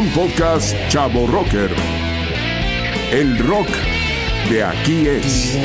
Un podcast Chavo Rocker. El rock de aquí es.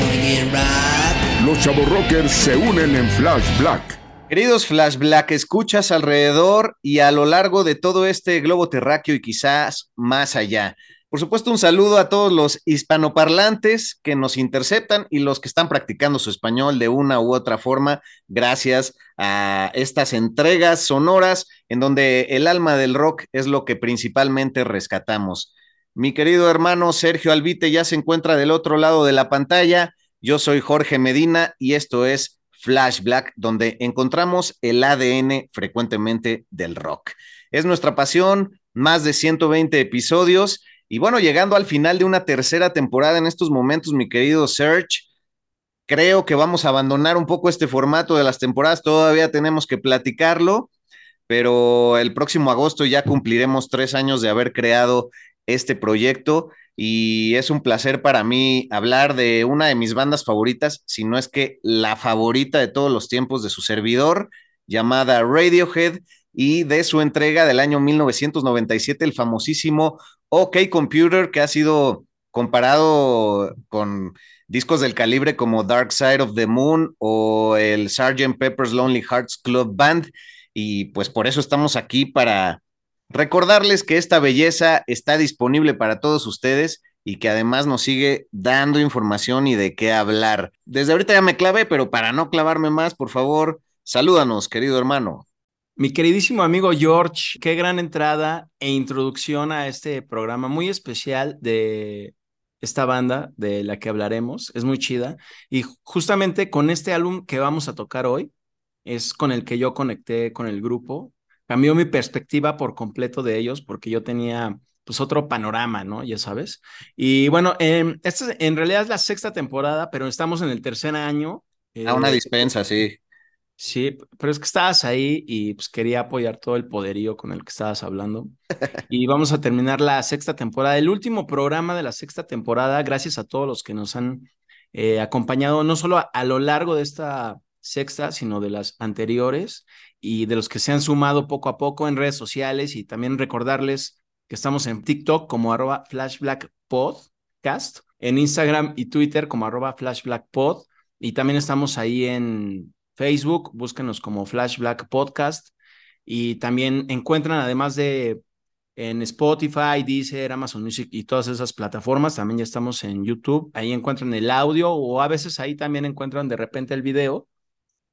Los Chavo Rockers se unen en Flash Black. Queridos Flash Black, escuchas alrededor y a lo largo de todo este globo terráqueo y quizás más allá. Por supuesto, un saludo a todos los hispanoparlantes que nos interceptan y los que están practicando su español de una u otra forma, gracias a estas entregas sonoras en donde el alma del rock es lo que principalmente rescatamos. Mi querido hermano Sergio Albite ya se encuentra del otro lado de la pantalla. Yo soy Jorge Medina y esto es Flash Black, donde encontramos el ADN frecuentemente del rock. Es nuestra pasión, más de 120 episodios y bueno, llegando al final de una tercera temporada en estos momentos, mi querido Serge, creo que vamos a abandonar un poco este formato de las temporadas, todavía tenemos que platicarlo, pero el próximo agosto ya cumpliremos tres años de haber creado este proyecto y es un placer para mí hablar de una de mis bandas favoritas, si no es que la favorita de todos los tiempos de su servidor, llamada Radiohead, y de su entrega del año 1997, el famosísimo OK Computer, que ha sido comparado con discos del calibre como Dark Side of the Moon o el Sgt. Pepper's Lonely Hearts Club Band. Y pues por eso estamos aquí para recordarles que esta belleza está disponible para todos ustedes y que además nos sigue dando información y de qué hablar. Desde ahorita ya me clavé, pero para no clavarme más, por favor, salúdanos, querido hermano. Mi queridísimo amigo George, qué gran entrada e introducción a este programa muy especial de esta banda de la que hablaremos. Es muy chida. Y justamente con este álbum que vamos a tocar hoy, es con el que yo conecté con el grupo. Cambió mi perspectiva por completo de ellos porque yo tenía pues otro panorama, ¿no? Ya sabes. Y bueno, eh, esta en realidad es la sexta temporada, pero estamos en el tercer año. a una eh, dispensa, sí. Sí, pero es que estabas ahí y pues quería apoyar todo el poderío con el que estabas hablando. Y vamos a terminar la sexta temporada, el último programa de la sexta temporada, gracias a todos los que nos han eh, acompañado, no solo a, lo largo de esta sexta, sino de las anteriores y de los que se han sumado poco a poco en redes sociales y también recordarles que estamos en TikTok como arroba flashblackpodcast, en Instagram y Twitter como arroba flashblackpod y también estamos ahí en Facebook, búsquenos como Flash Black Podcast y también encuentran además de en Spotify, Deezer, Amazon Music y todas esas plataformas, también ya estamos en YouTube, ahí encuentran el audio o a veces ahí también encuentran de repente el video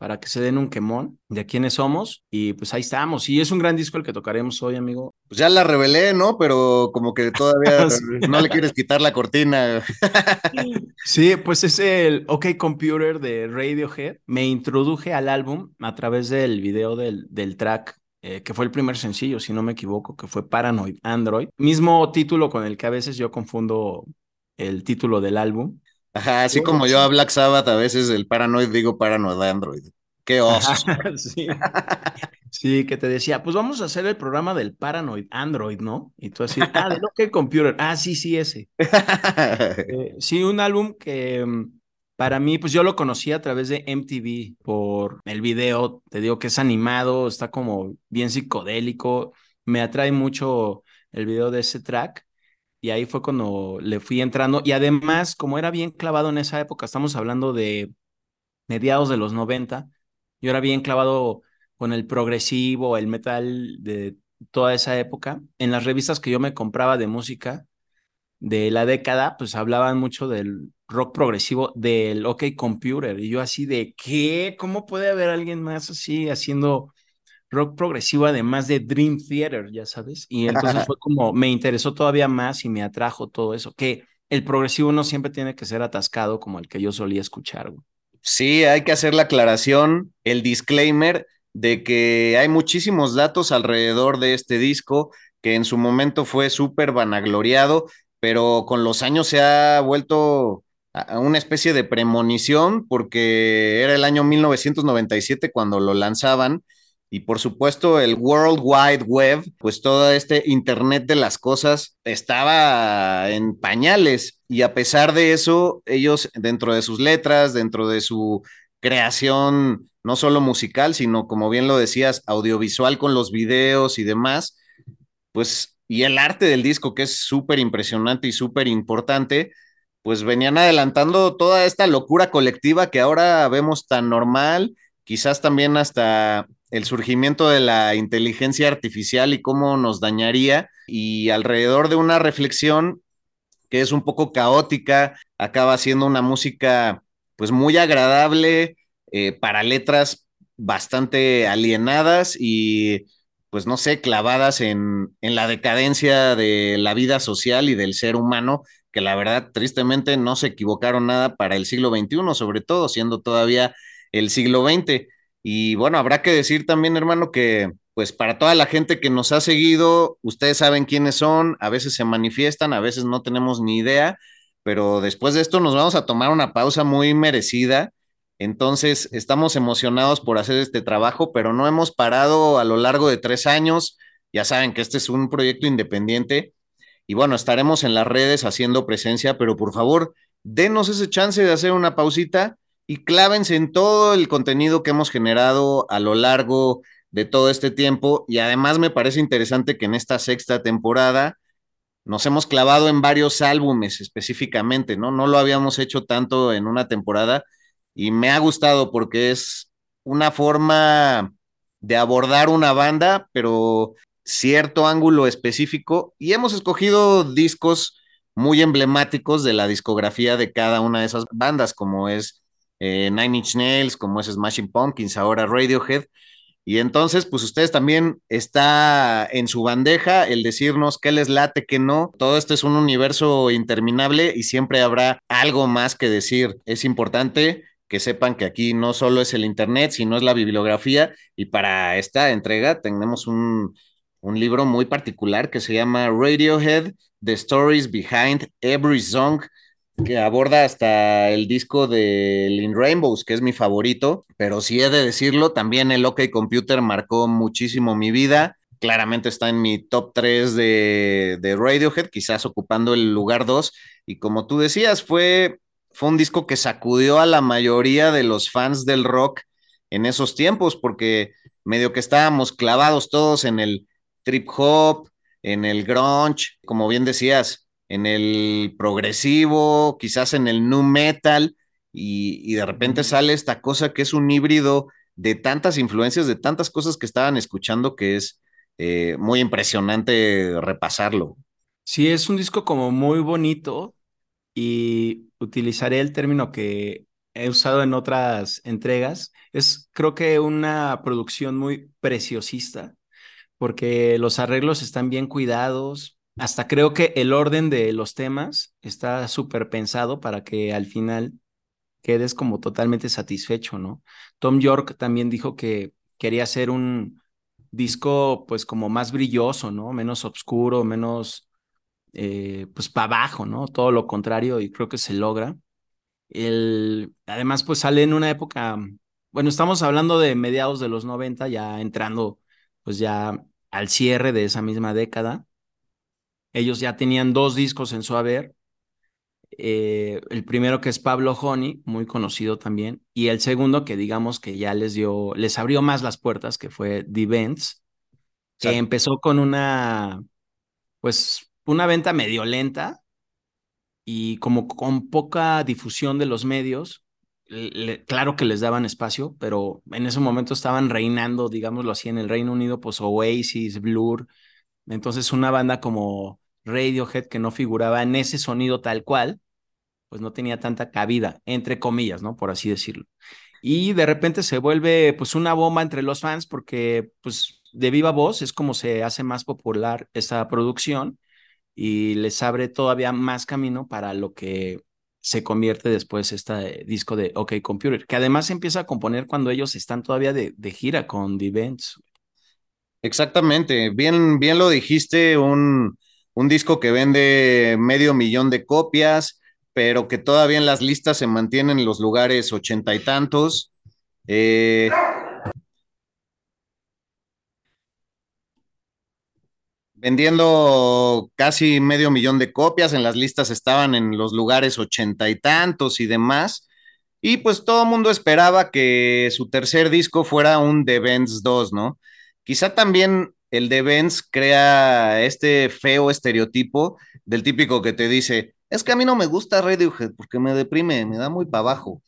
para que se den un quemón de quiénes somos. Y pues ahí estamos. Y es un gran disco el que tocaremos hoy, amigo. Pues ya la revelé, ¿no? Pero como que todavía no le quieres quitar la cortina. sí, pues es el OK Computer de Radiohead. Me introduje al álbum a través del video del, del track eh, que fue el primer sencillo, si no me equivoco, que fue Paranoid Android. Mismo título con el que a veces yo confundo el título del álbum. Ajá, así como yo a Black Sabbath a veces el Paranoid digo Paranoid Android. Qué oso. sí. que te decía, pues vamos a hacer el programa del Paranoid Android, ¿no? Y tú así, ah, de que Computer. Ah, sí, sí, ese. Eh, sí, un álbum que mm, para mí, pues yo lo conocí a través de MTV por el video. Te digo que es animado, está como bien psicodélico. Me atrae mucho el video de ese track y ahí fue cuando le fui entrando. Y además, como era bien clavado en esa época, estamos hablando de mediados de los 90, yo era bien clavado con el progresivo, el metal de toda esa época. En las revistas que yo me compraba de música de la década, pues hablaban mucho del rock progresivo del OK Computer. Y yo así de, ¿qué? ¿Cómo puede haber alguien más así haciendo rock progresivo además de Dream Theater, ya sabes? Y entonces fue como, me interesó todavía más y me atrajo todo eso, que el progresivo no siempre tiene que ser atascado como el que yo solía escuchar. Sí, hay que hacer la aclaración, el disclaimer de que hay muchísimos datos alrededor de este disco que en su momento fue súper vanagloriado, pero con los años se ha vuelto a una especie de premonición porque era el año 1997 cuando lo lanzaban y por supuesto el World Wide Web, pues todo este Internet de las cosas estaba en pañales. Y a pesar de eso, ellos dentro de sus letras, dentro de su creación, no solo musical, sino como bien lo decías, audiovisual con los videos y demás, pues y el arte del disco que es súper impresionante y súper importante, pues venían adelantando toda esta locura colectiva que ahora vemos tan normal, quizás también hasta el surgimiento de la inteligencia artificial y cómo nos dañaría, y alrededor de una reflexión que es un poco caótica, acaba siendo una música pues muy agradable eh, para letras bastante alienadas y pues no sé, clavadas en, en la decadencia de la vida social y del ser humano, que la verdad tristemente no se equivocaron nada para el siglo XXI, sobre todo siendo todavía el siglo XX. Y bueno, habrá que decir también, hermano, que pues para toda la gente que nos ha seguido, ustedes saben quiénes son, a veces se manifiestan, a veces no tenemos ni idea, pero después de esto nos vamos a tomar una pausa muy merecida. Entonces, estamos emocionados por hacer este trabajo, pero no hemos parado a lo largo de tres años. Ya saben que este es un proyecto independiente y bueno, estaremos en las redes haciendo presencia, pero por favor, denos ese chance de hacer una pausita y clávense en todo el contenido que hemos generado a lo largo de todo este tiempo. Y además me parece interesante que en esta sexta temporada nos hemos clavado en varios álbumes específicamente, ¿no? No lo habíamos hecho tanto en una temporada y me ha gustado porque es una forma de abordar una banda, pero cierto ángulo específico y hemos escogido discos muy emblemáticos de la discografía de cada una de esas bandas, como es eh, Nine Inch Nails, como es Smashing Pumpkins, ahora Radiohead. Y entonces, pues ustedes también está en su bandeja el decirnos qué les late, qué no. Todo esto es un universo interminable y siempre habrá algo más que decir. Es importante que sepan que aquí no solo es el Internet, sino es la bibliografía. Y para esta entrega tenemos un, un libro muy particular que se llama Radiohead, The Stories Behind Every Song que aborda hasta el disco de In Rainbows, que es mi favorito, pero si he de decirlo, también el OK Computer marcó muchísimo mi vida. Claramente está en mi top 3 de, de Radiohead, quizás ocupando el lugar 2. Y como tú decías, fue, fue un disco que sacudió a la mayoría de los fans del rock en esos tiempos, porque medio que estábamos clavados todos en el trip hop, en el grunge, como bien decías, en el progresivo, quizás en el nu metal, y, de repente sale esta cosa que es un híbrido de tantas influencias, de tantas cosas que estaban escuchando que es eh, muy impresionante repasarlo. Sí, es un disco como muy bonito y utilizaré el término que he usado en otras entregas. Es creo que una producción muy preciosista porque los arreglos están bien cuidados, hasta creo que el orden de los temas está súper pensado para que al final quedes como totalmente satisfecho, ¿no? Tom York también dijo que quería hacer un disco pues como más brilloso, ¿no? Menos oscuro, menos eh, pues para abajo, ¿no? Todo lo contrario y creo que se logra. El, además pues sale en una época, bueno, estamos hablando de mediados de los 90, ya entrando pues ya al cierre de esa misma década ellos ya tenían dos discos en su haber. Eh, el primero que es Pablo Honey, muy conocido también, y el segundo que digamos que ya les dio, les abrió más las puertas, que fue The Events, que empezó con una, pues, una venta medio lenta y como con poca difusión de los medios, claro que les daban espacio, pero en ese momento estaban reinando, digámoslo así, en el Reino Unido, pues Oasis, Blur. Entonces una banda como Radiohead que no figuraba en ese sonido tal cual, pues no tenía tanta cabida, entre comillas, ¿no? Por así decirlo. Y de repente se vuelve pues una bomba entre los fans porque pues de viva voz es como se hace más popular esa producción y les abre todavía más camino para lo que se convierte después este disco de OK Computer, que además se empieza a componer cuando ellos están todavía de, gira con The Events. Exactamente, bien, bien lo dijiste, un, un disco que vende medio millón de copias, pero que todavía en las listas se mantienen en los lugares ochenta y tantos. Eh, vendiendo casi medio millón de copias, en las listas estaban en los lugares ochenta y tantos y demás, y pues todo el mundo esperaba que su tercer disco fuera un The Benz 2, ¿no? Quizá también el The Benz crea este feo estereotipo del típico que te dice, es que a mí no me gusta Radiohead porque me deprime, me da muy para abajo.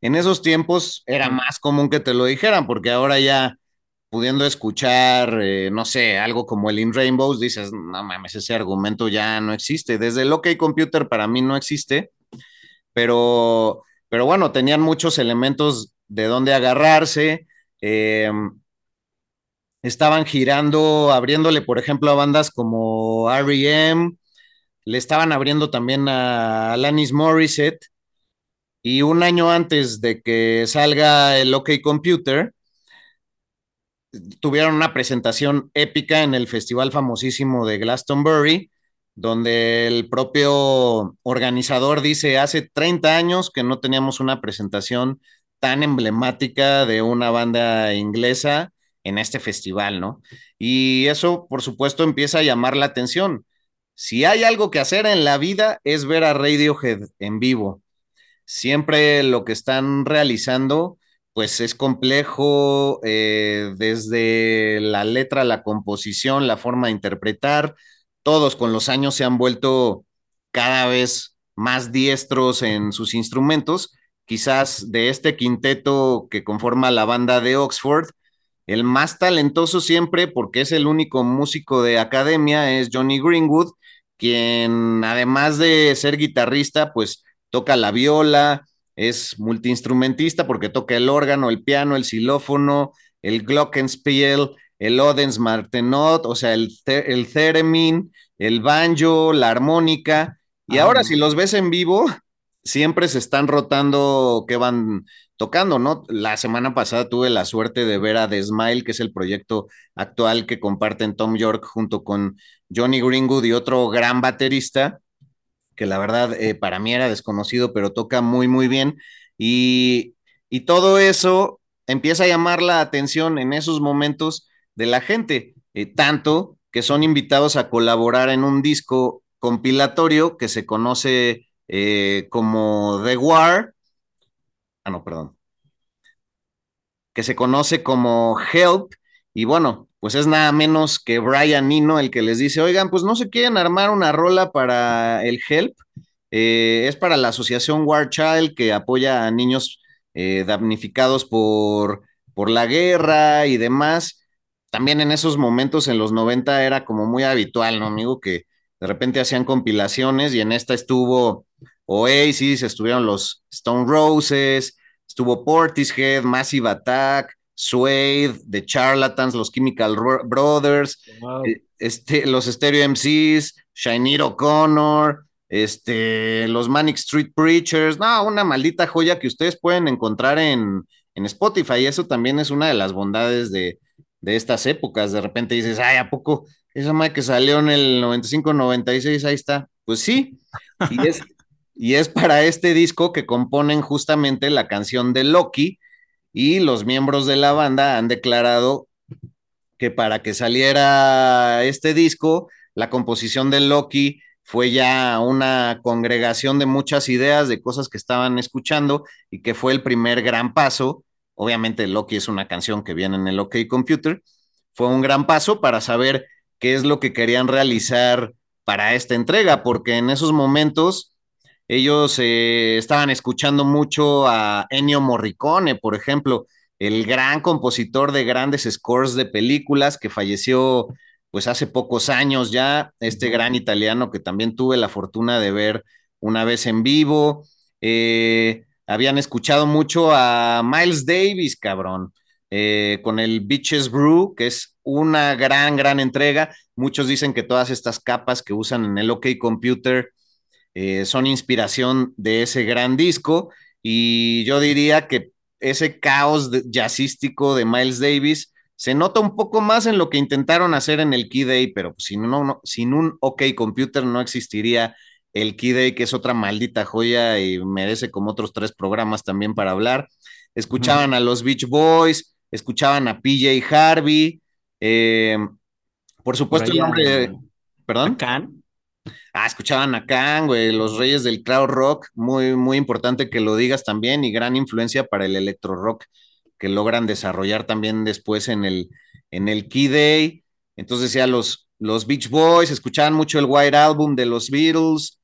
En esos tiempos era más común que te lo dijeran, porque ahora ya pudiendo escuchar, eh, no sé, algo como el In Rainbows, dices, no mames, ese argumento ya no existe. Desde el OK Computer para mí no existe, pero, pero bueno, tenían muchos elementos de dónde agarrarse. Em, estaban girando, abriéndole, por ejemplo, a bandas como REM, le estaban abriendo también a Alanis Morissette. Y un año antes de que salga el OK Computer, tuvieron una presentación épica en el festival famosísimo de Glastonbury, donde el propio organizador dice, hace 30 años que no teníamos una presentación tan emblemática de una banda inglesa en este festival, ¿no? Y eso, por supuesto, empieza a llamar la atención. Si hay algo que hacer en la vida es ver a Radiohead en vivo. Siempre lo que están realizando pues es complejo eh, desde la letra, la composición, la forma de interpretar. Todos con los años se han vuelto cada vez más diestros en sus instrumentos. Quizás de este quinteto que conforma la banda de Oxford, el más talentoso siempre, porque es el único músico de academia, es Johnny Greenwood, quien además de ser guitarrista, pues toca la viola, es multiinstrumentista porque toca el órgano, el piano, el xilófono, el glockenspiel, el Odens Martenot, o sea, el, el theremin, el banjo, la armónica. Y ah, ahora, si los ves en vivo, siempre se están rotando que van tocando, ¿no? La semana pasada tuve la suerte de ver a The Smile, que es el proyecto actual que comparten Tom York junto con Johnny Greenwood y otro gran baterista que la verdad eh, para mí era desconocido, pero toca muy, muy bien. Y, todo eso empieza a llamar la atención en esos momentos de la gente, eh, tanto que son invitados a colaborar en un disco compilatorio que se conoce eh, como The War. Ah, no, perdón. Que se conoce como Help. Y bueno, pues es nada menos que Brian Nino el que les dice, oigan, pues no se quieren armar una rola para el HELP, eh, es para la asociación War Child que apoya a niños eh, damnificados por, por la guerra y demás. También en esos momentos, en los 90, era como muy habitual, ¿no, amigo? Que de repente hacían compilaciones y en esta estuvo Oasis, estuvieron los Stone Roses, estuvo Portishead, Massive Attack, Suede, The Charlatans, los Chemical Brothers, eh, este, los Stereo MCs, Shainir O'Connor, este, los Manic Street Preachers, no, una maldita joya que ustedes pueden encontrar en, en Spotify. Eso también es una de las bondades de, de estas épocas. De repente dices, ay, ¿a poco? Esa madre que salió en el 95-96, ahí está. Pues sí, y es, y es para este disco que componen justamente la canción de Loki, y los miembros de la banda han declarado que para que saliera este disco, la composición de Loki fue ya una congregación de muchas ideas, de cosas que estaban escuchando y que fue el primer gran paso. Obviamente Loki es una canción que viene en el OK Computer. Fue un gran paso para saber qué es lo que querían realizar para esta entrega, porque en esos momentos ellos eh, estaban escuchando mucho a Ennio Morricone, por ejemplo, el gran compositor de grandes scores de películas que falleció pues hace pocos años ya, este gran italiano que también tuve la fortuna de ver una vez en vivo. Eh, habían escuchado mucho a Miles Davis, cabrón, eh, con el Beaches Brew, que es una gran, gran entrega. Muchos dicen que todas estas capas que usan en el OK Computer eh, son inspiración de ese gran disco. Y yo diría que ese caos jazzístico de Miles Davis se nota un poco más en lo que intentaron hacer en el Key Day, pero sin, no, sin un OK Computer no existiría el Key Day, que es otra maldita joya y merece como otros tres programas también para hablar. Escuchaban a los Beach Boys, escuchaban a PJ Harvey, eh, por supuesto el nombre, perdón. Khan. Ah, escuchaban a Khan, güey, los reyes del crowd rock, muy, muy importante que lo digas también y gran influencia para el electro rock que logran desarrollar también después en el, en el Key Day. Entonces ya los, los Beach Boys escuchaban mucho el White Album de los Beatles,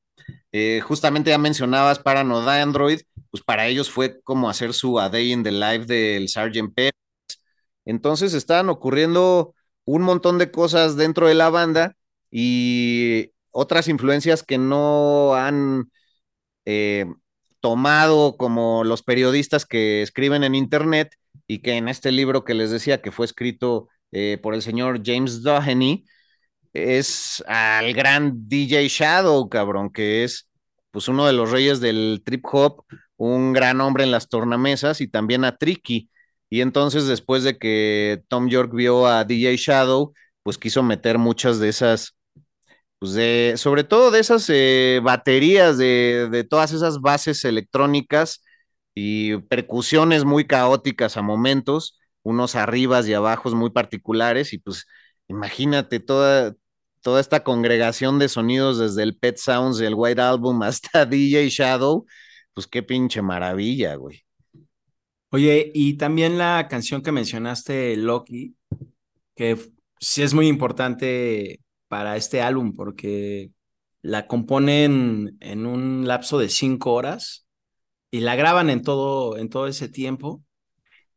eh, justamente ya mencionabas Paranoid Android, pues para ellos fue como hacer su A Day in the Life del Sgt. Pepper. Entonces estaban ocurriendo un montón de cosas dentro de la banda y otras influencias que no han eh, tomado como los periodistas que escriben en Internet y que en este libro que les decía que fue escrito eh, por el señor James Doheny, es al gran DJ Shadow, cabrón, que es pues uno de los reyes del trip hop, un gran hombre en las tornamesas y también a Tricky. Y entonces después de que Tom York vio a DJ Shadow, pues quiso meter muchas de esas, pues de, sobre todo de esas eh, baterías, de, de todas esas bases electrónicas y percusiones muy caóticas a momentos, unos arribas y abajos muy particulares y pues imagínate toda, toda esta congregación de sonidos desde el Pet Sounds y el White Album hasta DJ Shadow, pues qué pinche maravilla, güey. Oye, y también la canción que mencionaste, Loki, que sí es muy importante para este álbum porque la componen en un lapso de cinco horas y la graban en todo, en todo ese tiempo.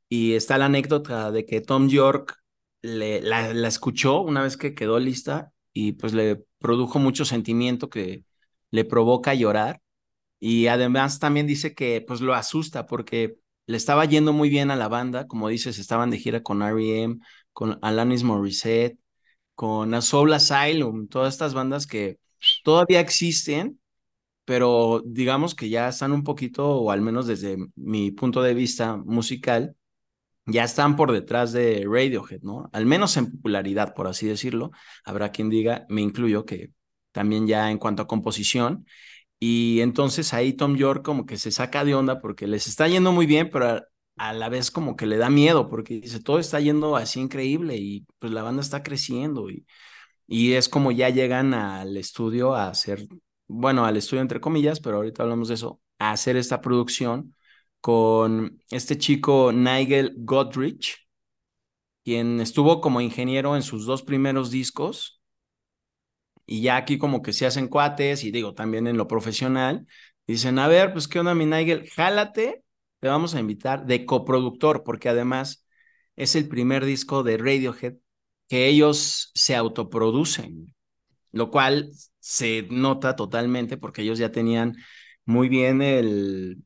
Y está la anécdota de que Tom York le, la, la, escuchó una vez que quedó lista y pues le produjo mucho sentimiento que le provoca llorar y además también dice que pues lo asusta porque le estaba yendo muy bien a la banda, como dices, estaban de gira con R.E.M., con Alanis Morissette, con A Soul Asylum, todas estas bandas que todavía existen, pero digamos que ya están un poquito, o al menos desde mi punto de vista musical, ya están por detrás de Radiohead, ¿no? Al menos en popularidad, por así decirlo. Habrá quien diga, me incluyo, que también ya en cuanto a composición. Y entonces ahí Tom York como que se saca de onda porque les está yendo muy bien, pero a, la vez como que le da miedo porque dice, todo está yendo así increíble y pues la banda está creciendo y, y es como ya llegan al estudio a hacer, bueno, al estudio entre comillas, pero ahorita hablamos de eso, a hacer esta producción con este chico Nigel Godrich, quien estuvo como ingeniero en sus dos primeros discos. Y ya aquí como que se hacen cuates y digo, también en lo profesional, dicen, a ver, pues qué onda mi Nigel, jálate, te vamos a invitar de coproductor, porque además es el primer disco de Radiohead que ellos se autoproducen, lo cual se nota totalmente porque ellos ya tenían muy bien el,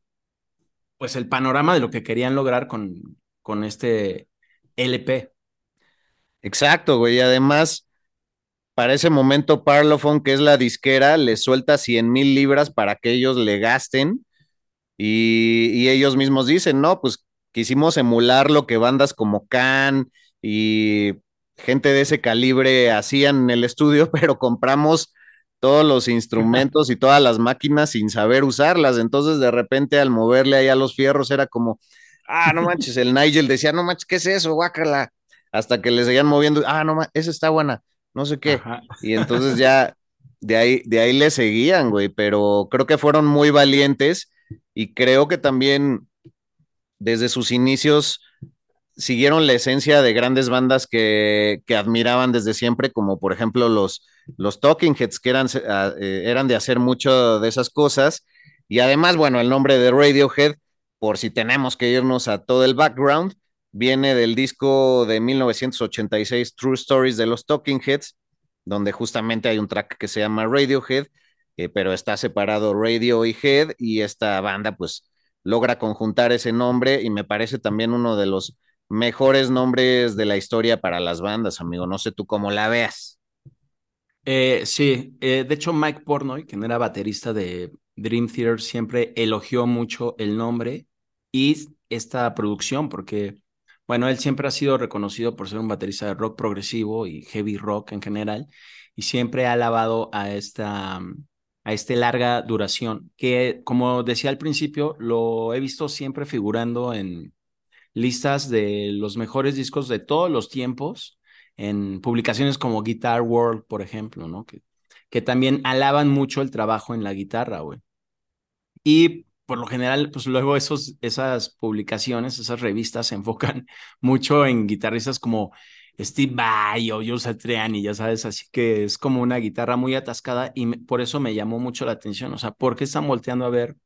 pues el panorama de lo que querían lograr con, con este LP. Exacto, güey. Además, para ese momento, Parlophone, que es la disquera, le suelta 100 mil libras para que ellos le gasten. Y, y, ellos mismos dicen, no, pues quisimos emular lo que bandas como Can y gente de ese calibre hacían en el estudio, pero compramos todos los instrumentos y todas las máquinas sin saber usarlas. Entonces, de repente, al moverle ahí a los fierros, era como, ah, no manches, el Nigel decía, no manches, ¿qué es eso? Guácala. Hasta que le seguían moviendo, ah, no manches, esa está buena, no sé qué. Ajá. Y entonces ya de ahí, de ahí le seguían, güey, pero creo que fueron muy valientes y creo que también desde sus inicios siguieron la esencia de grandes bandas que, que admiraban desde siempre, como por ejemplo los, los Talking Heads, que eran, uh, eran de hacer mucho de esas cosas, Y además, bueno, el nombre de Radiohead, por si tenemos que irnos a todo el background, viene del disco de 1986 True Stories de los Talking Heads, donde justamente hay un track que se llama Radiohead, eh, pero está separado Radio y Head, y esta banda pues logra conjuntar ese nombre y me parece también uno de los mejores nombres de la historia para las bandas, amigo. No sé tú cómo la veas. Eh, sí, eh, de hecho Mike Pornoy, quien era baterista de Dream Theater, siempre elogió mucho el nombre y esta producción, porque, bueno, él siempre ha sido reconocido por ser un baterista de rock progresivo y heavy rock en general, y siempre ha alabado a esta, a este larga duración, que como decía al principio, lo he visto siempre figurando en listas de los mejores discos de todos los tiempos, en publicaciones como Guitar World, por ejemplo, ¿no? Que, que también alaban mucho el trabajo en la guitarra, güey. Y por lo general, pues luego esos, esas publicaciones, esas revistas se enfocan mucho en guitarristas como Steve Vai o Joe Satriani, ya sabes, así que es como una guitarra muy atascada y por eso me llamó mucho la atención, o sea, ¿por qué están volteando a ver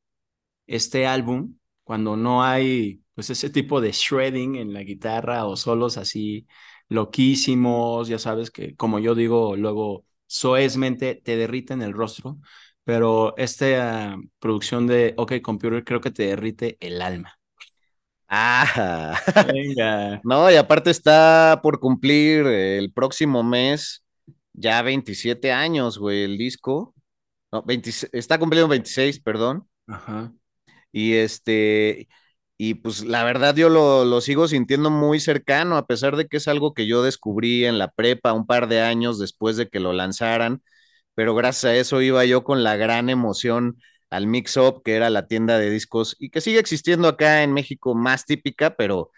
este álbum cuando no hay pues ese tipo de shredding en la guitarra o solos así loquísimos, ya sabes que como yo digo luego soezmente te derriten el rostro, pero esta producción de OK Computer creo que te derrite el alma. Ah, venga. No, y aparte está por cumplir el próximo mes ya 27 años, güey, el disco. No, está cumpliendo 26, perdón. Ajá. Y este, y pues la verdad yo lo, lo, sigo sintiendo muy cercano, a pesar de que es algo que yo descubrí en la prepa un par de años después de que lo lanzaran, pero gracias a eso iba yo con la gran emoción al Mix Up, que era la tienda de discos y que sigue existiendo acá en México más típica, pero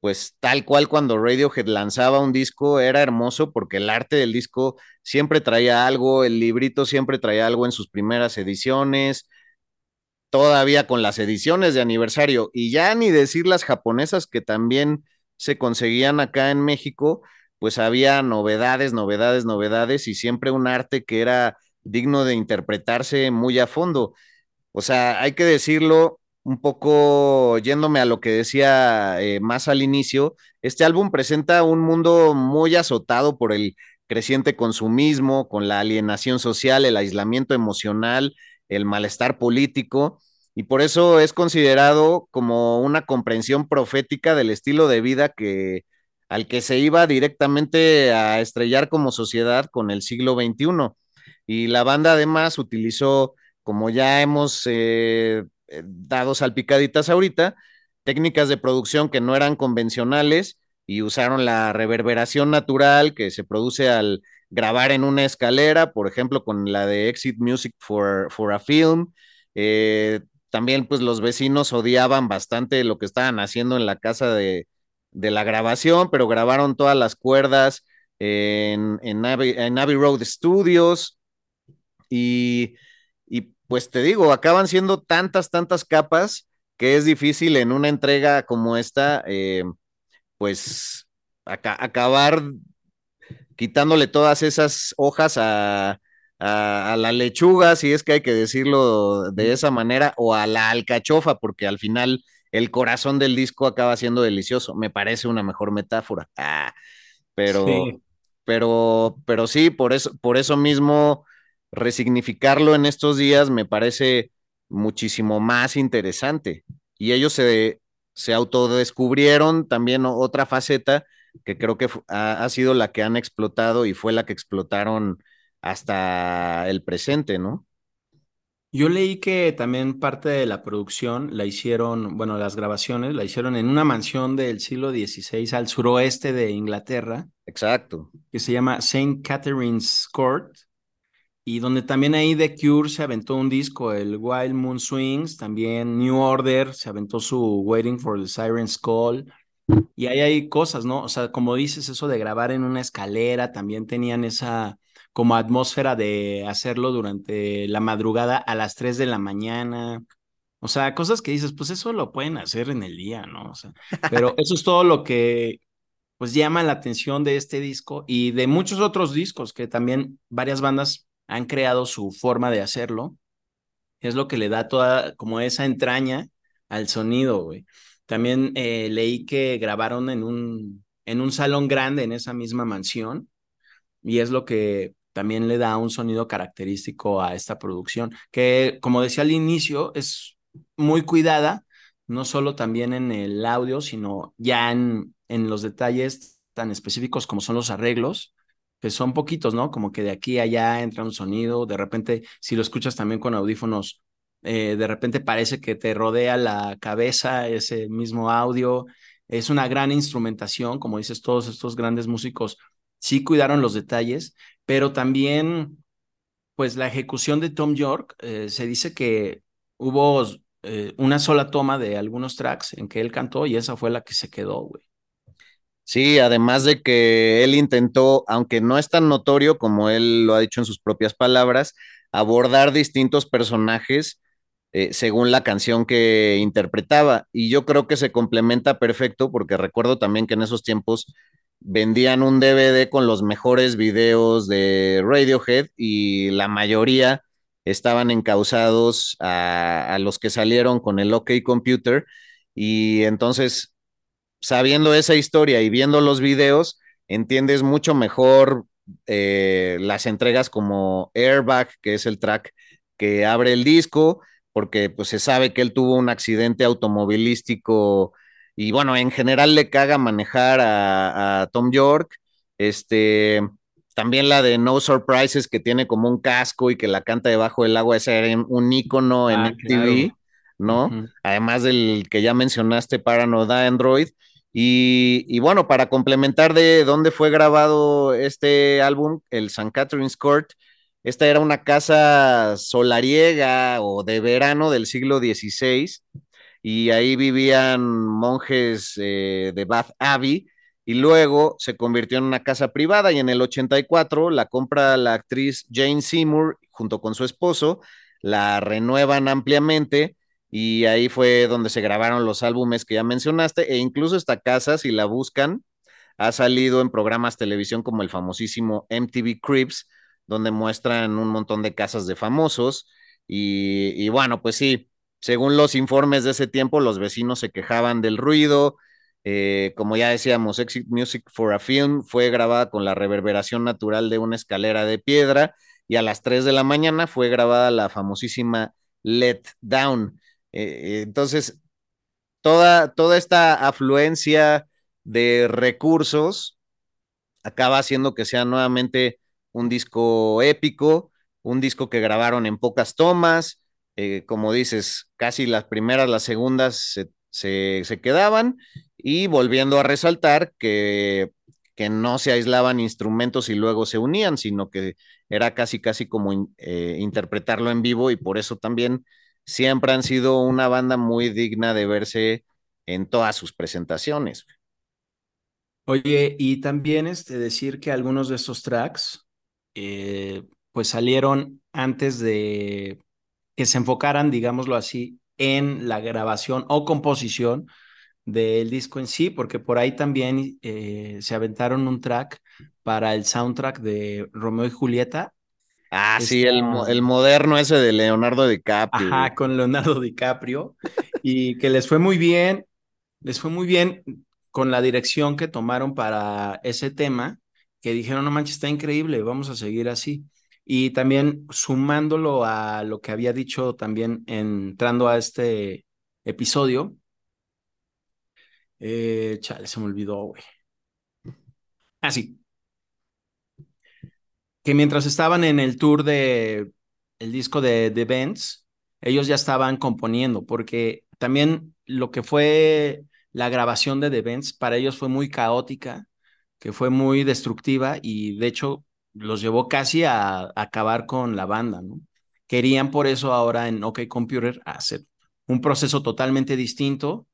pues tal cual cuando Radiohead lanzaba un disco era hermoso porque el arte del disco siempre traía algo, el librito siempre traía algo en sus primeras ediciones, todavía con las ediciones de aniversario y ya ni decir las japonesas que también se conseguían acá en México, pues había novedades, novedades, novedades y siempre un arte que era digno de interpretarse muy a fondo. O sea, hay que decirlo un poco yéndome a lo que decía eh, más al inicio, este álbum presenta un mundo muy azotado por el creciente consumismo, con la alienación social, el aislamiento emocional, el malestar político, y por eso es considerado como una comprensión profética del estilo de vida que al que se iba directamente a estrellar como sociedad con el siglo XXI. Y la banda además utilizó, como ya hemos eh, eh, dado salpicaditas ahorita, técnicas de producción que no eran convencionales y usaron la reverberación natural que se produce al grabar en una escalera, por ejemplo, con la de Exit Music for, for a Film. Eh, también, pues los vecinos odiaban bastante lo que estaban haciendo en la casa de, de la grabación, pero grabaron todas las cuerdas en, en, en Abbey Road Studios. Y, pues te digo, acaban siendo tantas, tantas capas que es difícil en una entrega como esta, eh, pues acabar quitándole todas esas hojas a, a, la lechuga, si es que hay que decirlo de esa manera, o a la alcachofa, porque al final el corazón del disco acaba siendo delicioso. Me parece una mejor metáfora. Ah, pero, pero, pero sí, por eso, por eso mismo resignificarlo en estos días me parece muchísimo más interesante. Y ellos se, se autodescubrieron también otra faceta que creo que ha, sido la que han explotado y fue la que explotaron hasta el presente, ¿no? Yo leí que también parte de la producción la hicieron, bueno, las grabaciones la hicieron en una mansión del siglo XVI al suroeste de Inglaterra. Exacto. Que se llama St. Catherine's Court y donde también ahí The Cure se aventó un disco, el Wild Moon Swings, también New Order se aventó su Waiting for the Siren's Call, y ahí hay cosas, ¿no? O sea, como dices, eso de grabar en una escalera, también tenían esa como atmósfera de hacerlo durante la madrugada a las 3 de la mañana. O sea, cosas que dices, pues eso lo pueden hacer en el día, ¿no? O sea, pero eso es todo lo que pues llama la atención de este disco y de muchos otros discos que también varias bandas han creado su forma de hacerlo. es lo que le da toda como esa entraña al sonido, güey. También eh, leí que grabaron en un, en un salón grande en esa misma mansión y es lo que también le da un sonido característico a esta producción, que como decía al inicio, es muy cuidada, no solo también en el audio, sino ya en, en los detalles tan específicos como son los arreglos, que son poquitos, ¿no? Como que de aquí a allá entra un sonido, de repente, si lo escuchas también con audífonos, eh, de repente parece que te rodea la cabeza ese mismo audio. Es una gran instrumentación, como dices, todos estos grandes músicos sí cuidaron los detalles, pero también, pues la ejecución de Tom York, eh, se dice que hubo eh, una sola toma de algunos tracks en que él cantó y esa fue la que se quedó, güey. Sí, además de que él intentó, aunque no es tan notorio como él lo ha dicho en sus propias palabras, abordar distintos personajes eh, según la canción que interpretaba. Y yo creo que se complementa perfecto porque recuerdo también que en esos tiempos vendían un DVD con los mejores videos de Radiohead y la mayoría estaban encausados a, los que salieron con el OK Computer. Y entonces sabiendo esa historia y viendo los videos, entiendes mucho mejor eh, las entregas como Airbag, que es el track que abre el disco, porque pues se sabe que él tuvo un accidente automovilístico y bueno, en general le caga manejar a, a Tom York. Este, también la de No Surprises, que tiene como un casco y que la canta debajo del agua, ese era un icono en ah, MTV, ¿no? Uh -huh. Además del que ya mencionaste, Paranoid Android. Y, y, bueno, para complementar de dónde fue grabado este álbum, el St. Catherine's Court, esta era una casa solariega o de verano del siglo XVI, y ahí vivían monjes eh, de Bath Abbey, y luego se convirtió en una casa privada, y en el 84 la compra la actriz Jane Seymour junto con su esposo, la renuevan ampliamente, y ahí fue donde se grabaron los álbumes que ya mencionaste, e incluso esta casa, si la buscan, ha salido en programas televisión como el famosísimo MTV Cribs, donde muestran un montón de casas de famosos, y, y bueno, pues sí, según los informes de ese tiempo, los vecinos se quejaban del ruido, eh, como ya decíamos, Exit Music for a Film fue grabada con la reverberación natural de una escalera de piedra, y a las 3 de la mañana fue grabada la famosísima Let Down. Eh, entonces, toda, toda esta afluencia de recursos acaba haciendo que sea nuevamente un disco épico, un disco que grabaron en pocas tomas, eh, como dices, casi las primeras, las segundas se, se, quedaban y volviendo a resaltar que, que, no se aislaban instrumentos y luego se unían, sino que era casi, casi como eh, interpretarlo en vivo y por eso también siempre han sido una banda muy digna de verse en todas sus presentaciones. Oye, y también este, decir que algunos de estos tracks, eh, pues salieron antes de que se enfocaran, digámoslo así, en la grabación o composición del disco en sí, porque por ahí también eh, se aventaron un track para el soundtrack de Romeo y Julieta, Ah, Esta... sí, el, el, moderno ese de Leonardo DiCaprio. Ajá, con Leonardo DiCaprio. y que les fue muy bien, les fue muy bien con la dirección que tomaron para ese tema, que dijeron, no manches, está increíble, vamos a seguir así. Y también sumándolo a lo que había dicho también entrando a este episodio. Eh, chale, se me olvidó, güey. Ah, sí que mientras estaban en el tour de el disco de The Bands, ellos ya estaban componiendo, porque también lo que fue la grabación de The Bands para ellos fue muy caótica, que fue muy destructiva y de hecho los llevó casi a, acabar con la banda, ¿no? Querían por eso ahora en OK Computer hacer un proceso totalmente distinto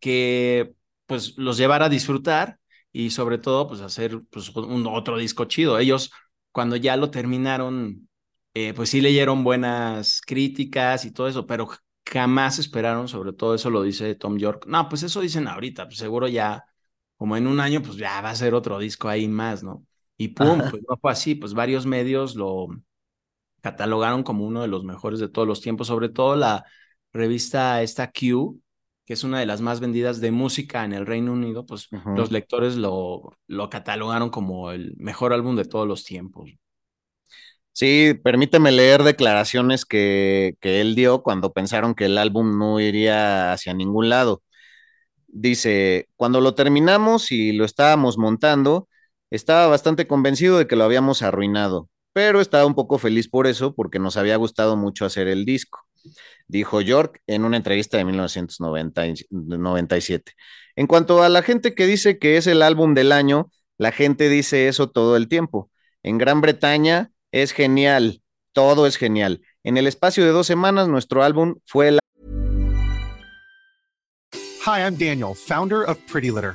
que pues los llevara a disfrutar y sobre todo pues hacer pues, un otro disco chido. Ellos cuando ya lo terminaron, eh, pues sí leyeron buenas críticas y todo eso, pero jamás esperaron, sobre todo eso lo dice Tom York. No, pues eso dicen ahorita, pues seguro ya, como en un año, pues ya va a ser otro disco ahí más, ¿no? Y pum, Ajá. pues no fue así, pues varios medios lo, catalogaron como uno de los mejores de todos los tiempos, sobre todo la revista esta Q, que es una de las más vendidas de música en el Reino Unido, pues los lectores lo, lo catalogaron como el mejor álbum de todos los tiempos. Sí, permíteme leer declaraciones que, que él dio cuando pensaron que el álbum no iría hacia ningún lado. Dice, cuando lo terminamos y lo estábamos montando, estaba bastante convencido de que lo habíamos arruinado, pero estaba un poco feliz por eso, porque nos había gustado mucho hacer el disco dijo York en una entrevista de 1997. En cuanto a la gente que dice que es el álbum del año, la gente dice eso todo el tiempo. En Gran Bretaña es genial, todo es genial. En el espacio de dos semanas, nuestro álbum fue el Hi, I'm Daniel, founder of Pretty Litter.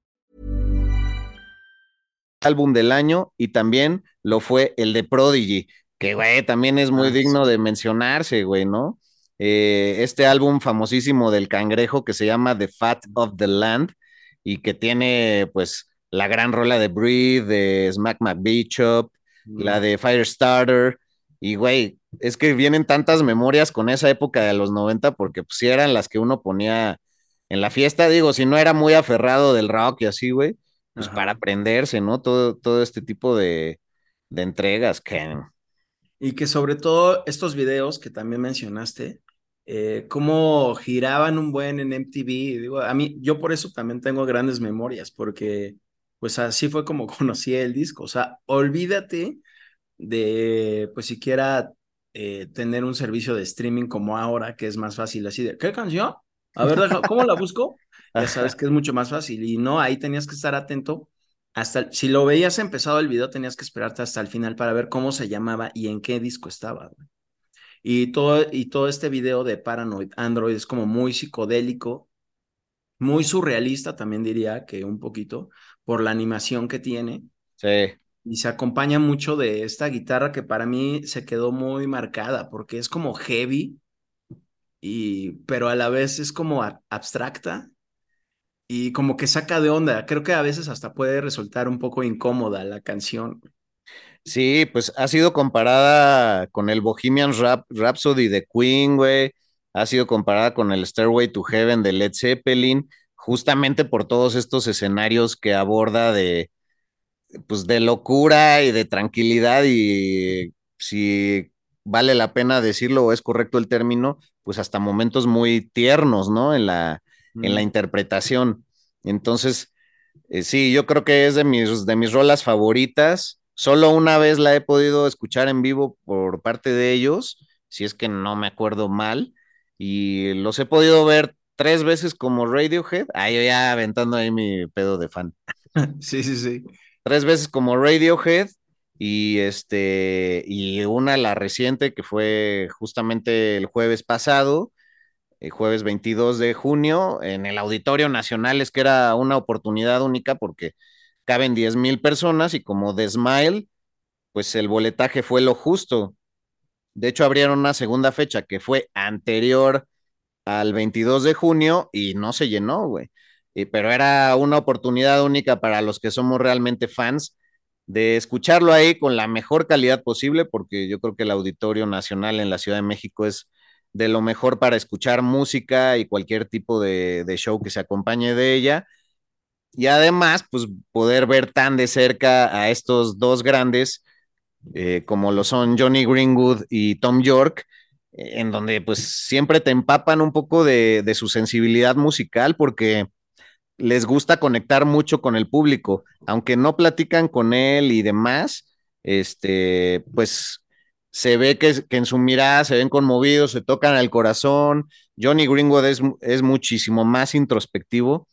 Álbum del año y también lo fue el de Prodigy, que güey, también es muy Ah, digno de mencionarse, güey, ¿no? Eh, este álbum famosísimo del cangrejo que se llama The Fat of the Land y que tiene pues la gran rola de Breathe, de Smack McBishop, la de Firestarter. Y güey, es que vienen tantas memorias con esa época de los 90 porque pues eran las que uno ponía en la fiesta, digo, si no era muy aferrado del rock y así, güey, pues Ajá. para aprenderse, ¿no? Todo, todo este tipo de, de entregas, que Y que sobre todo estos videos que también mencionaste, eh, cómo giraban un buen en MTV. Digo, a mí, yo por eso también tengo grandes memorias, porque pues así fue como conocí el disco. O sea, olvídate de, pues siquiera eh, tener un servicio de streaming como ahora, que es más fácil así de, ¿qué canción? A ver, deja- ¿cómo la busco? Ya sabes que es mucho más fácil. Y no, ahí tenías que estar atento hasta, el- si lo veías empezado el video, tenías que esperarte hasta el final para ver cómo se llamaba y en qué disco estaba. güey. Y todo, y todo este video de Paranoid Android es como muy psicodélico, muy surrealista también diría que un poquito, por la animación que tiene. sí, Y se acompaña mucho de esta guitarra que para mí se quedó muy marcada porque es como heavy, y, pero a la vez es como abstracta y como que saca de onda. Creo que a veces hasta puede resultar un poco incómoda la canción. sí, pues ha sido comparada con el Bohemian Rap, Rhapsody de Queen, güey, ha sido comparada con el Stairway to Heaven de Led Zeppelin, justamente por todos estos escenarios que aborda de, pues, de locura y de tranquilidad y si vale la pena decirlo o es correcto el término, pues hasta momentos muy tiernos, ¿no? En la, en la interpretación. Entonces, eh, sí, yo creo que es de mis, de mis rolas favoritas. Solo una vez la he podido escuchar en vivo por parte de ellos, si es que no me acuerdo mal, y los he podido ver tres veces como Radiohead. Ah, yo ya aventando ahí mi pedo de fan. Sí, sí, sí. Tres veces como Radiohead y este y una la reciente que fue justamente el jueves pasado, el jueves 22 de junio en el Auditorio Nacional, es que era una oportunidad única porque caben 10 mil personas y como The Smile, pues el boletaje fue lo justo. De hecho, abrieron una segunda fecha que fue anterior al 22 de junio y no se llenó, güey. Y, pero era una oportunidad única para los que somos realmente fans de escucharlo ahí con la mejor calidad posible, porque yo creo que el Auditorio Nacional en la Ciudad de México es de lo mejor para escuchar música y cualquier tipo de, show que se acompañe de ella. Y además, pues poder ver tan de cerca a estos dos grandes, eh, como lo son Johnny Greenwood y Tom York, en donde pues siempre te empapan un poco de, de su sensibilidad musical porque les gusta conectar mucho con el público, aunque no platican con él y demás, este, pues se ve que, que en su mirada se ven conmovidos, se tocan al corazón. Johnny Greenwood es, es muchísimo más introspectivo,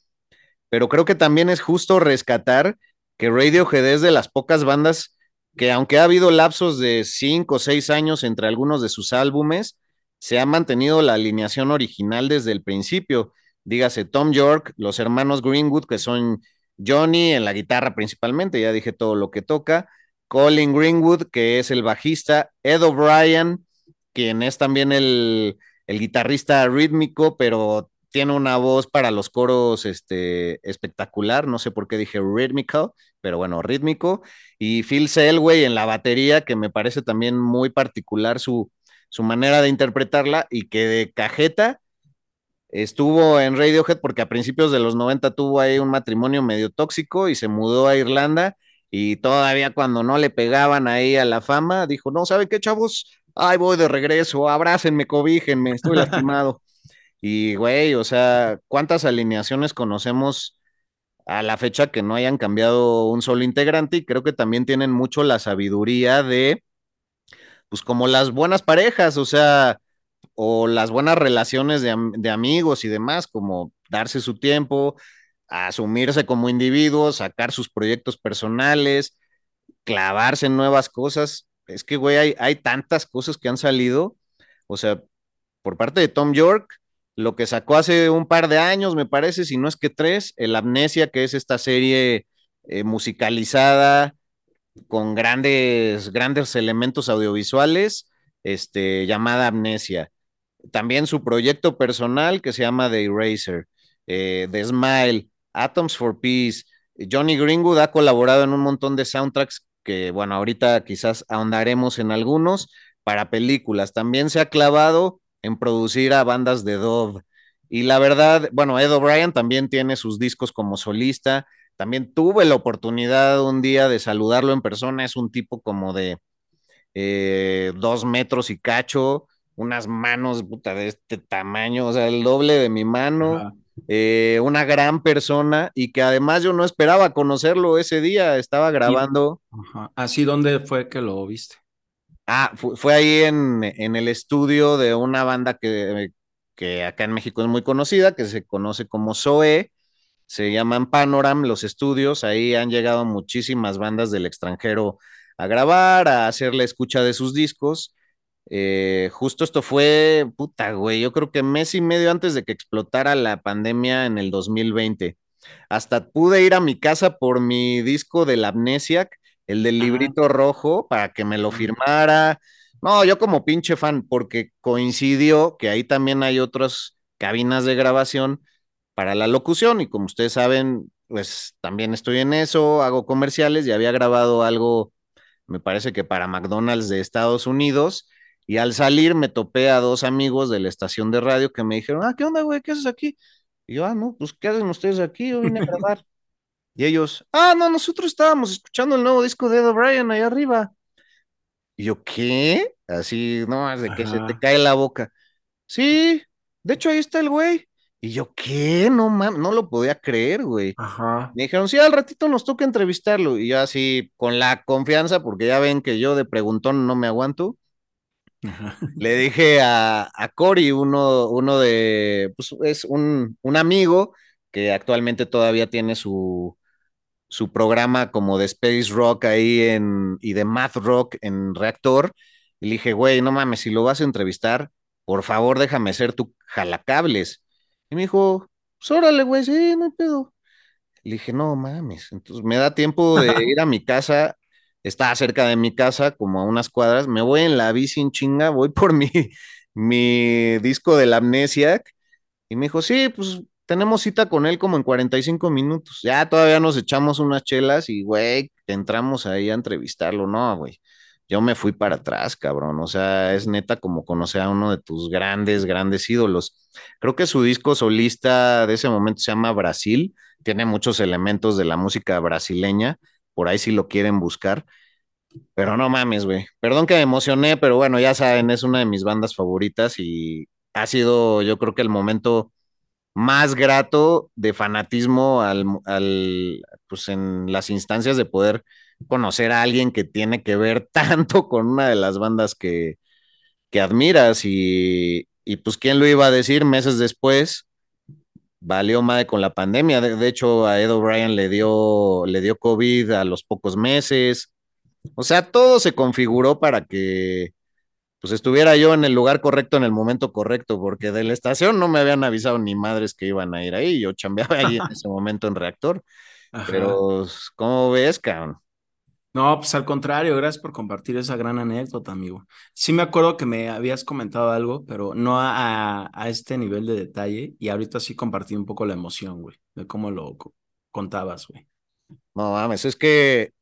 pero creo que también es justo rescatar que Radiohead es de las pocas bandas que aunque ha habido lapsos de cinco o seis años entre algunos de sus álbumes, se ha mantenido la alineación original desde el principio. Dígase Tom York, los hermanos Greenwood, que son Johnny en la guitarra principalmente, ya dije todo lo que toca, Colin Greenwood, que es el bajista, Ed O'Brien, quien es también el, el guitarrista rítmico, pero tiene una voz para los coros este, espectacular, no sé por qué dije rhythmical, pero bueno, rítmico, y Phil Selway en la batería, que me parece también muy particular su, su manera de interpretarla y que de cajeta estuvo en Radiohead porque a principios de los 90 tuvo ahí un matrimonio medio tóxico y se mudó a Irlanda y todavía cuando no le pegaban ahí a la fama, dijo, no, ¿sabe qué, chavos? Ay, voy de regreso, abrácenme, cobíjenme, estoy lastimado. y, güey, o sea, ¿cuántas alineaciones conocemos a la fecha que no hayan cambiado un solo integrante? Y creo que también tienen mucho la sabiduría de, pues como las buenas parejas, o sea, o las buenas relaciones de, de amigos y demás, como darse su tiempo, asumirse como individuo, sacar sus proyectos personales, clavarse en nuevas cosas. Es que, güey, hay, hay tantas cosas que han salido. O sea, por parte de Tom York, lo que sacó hace un par de años, me parece, si no es que tres, el Amnesia, que es esta serie eh, musicalizada con grandes, grandes elementos audiovisuales, este, llamada Amnesia. También su proyecto personal que se llama The Eraser, eh, The Smile, Atoms for Peace. Johnny Greenwood ha colaborado en un montón de soundtracks que, bueno, ahorita quizás ahondaremos en algunos para películas. También se ha clavado en producir a bandas de Dove. Y la verdad, bueno, Ed O'Brien también tiene sus discos como solista. También tuve la oportunidad un día de saludarlo en persona. Es un tipo como de eh, dos metros y cacho, unas manos puta, de este tamaño, o sea, el doble de mi mano. Eh, una gran persona y que además yo no esperaba conocerlo ese día, estaba grabando. ¿Así dónde fue que lo viste? Ah, fue, ahí en, en, el estudio de una banda que, que acá en México es muy conocida, que se conoce como Zoe, se llaman Panoram los estudios, ahí han llegado muchísimas bandas del extranjero a grabar, a hacer la escucha de sus discos eh, justo esto fue, puta, güey, yo creo que mes y medio antes de que explotara la pandemia en el 2020. Hasta pude ir a mi casa por mi disco del Amnesiac, el del librito rojo, para que me lo firmara. No, yo como pinche fan, porque coincidió que ahí también hay otras cabinas de grabación para la locución y como ustedes saben, pues también estoy en eso, hago comerciales y había grabado algo, me parece que para McDonald's de Estados Unidos y al salir me topé a dos amigos de la estación de radio que me dijeron, ah, ¿qué onda, güey? ¿Qué haces aquí? Y yo, ah, no, pues, ¿qué hacen ustedes aquí? Yo vine a grabar. y ellos, ah, no, nosotros estábamos escuchando el nuevo disco de Ed O'Brien ahí arriba. Y yo, ¿qué? Así, no, de que se te cae la boca. Sí, de hecho ahí está el güey. Y yo, ¿qué? No mames, no lo podía creer, güey. Ajá. Me dijeron, sí, al ratito nos toca entrevistarlo. Y yo así, con la confianza, porque ya ven que yo de preguntón no me aguanto. Le dije a, a Cory, uno, uno de, pues es un, un, amigo que actualmente todavía tiene su, su programa como de Space Rock ahí en, y de Math Rock en Reactor. Y le dije, güey, no mames, si lo vas a entrevistar, por favor déjame ser tu jalacables. Y me dijo, pues órale, güey, sí, no hay pedo. Le dije, no mames, entonces me da tiempo de ir a mi casa está cerca de mi casa, como a unas cuadras, me voy en la bici en chinga, voy por mi, mi disco de la amnesia, y me dijo, sí, pues tenemos cita con él como en 45 minutos, ya todavía nos echamos unas chelas y, güey, entramos ahí a entrevistarlo, no, güey. Yo me fui para atrás, cabrón. O sea, es neta como conocer a uno de tus grandes, grandes ídolos. Creo que su disco solista de ese momento se llama Brasil. Tiene muchos elementos de la música brasileña por ahí si lo quieren buscar. Pero no mames, güey. Perdón que me emocioné, pero bueno, ya saben, es una de mis bandas favoritas y ha sido, yo creo que el momento más grato de fanatismo al, al, pues en las instancias de poder conocer a alguien que tiene que ver tanto con una de las bandas que, que admiras y, y pues quién lo iba a decir meses después, valió madre con la pandemia. De, de, hecho, a Ed O'Brien le dio, le dio COVID a los pocos meses. O sea, todo se configuró para que pues estuviera yo en el lugar correcto en el momento correcto, porque de la estación no me habían avisado ni madres que iban a ir ahí. Yo chambeaba ahí en ese momento en reactor. Ajá. Pero, ¿cómo ves, cabrón? No, pues al contrario, gracias por compartir esa gran anécdota, amigo. Sí me acuerdo que me habías comentado algo, pero no a, a este nivel de detalle, y ahorita sí compartí un poco la emoción, güey, de cómo lo contabas, güey. No mames, es que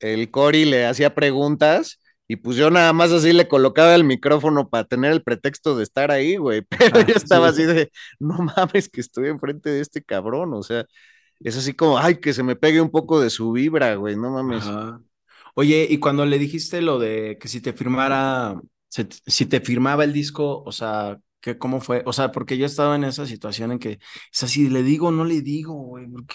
el Cory le hacía preguntas y pues yo nada más así le colocaba el micrófono para tener el pretexto de estar ahí, güey, pero ah, yo estaba sí. así de, no mames que estoy enfrente de este cabrón, o sea, es así como, ay, que se me pegue un poco de su vibra, güey, no mames. Ajá. Oye, y cuando le dijiste lo de que si te firmara, si te firmaba el disco, o sea, ¿qué, ¿cómo fue? O sea, porque yo he estado en esa situación en que es así, le digo, no le digo, güey, porque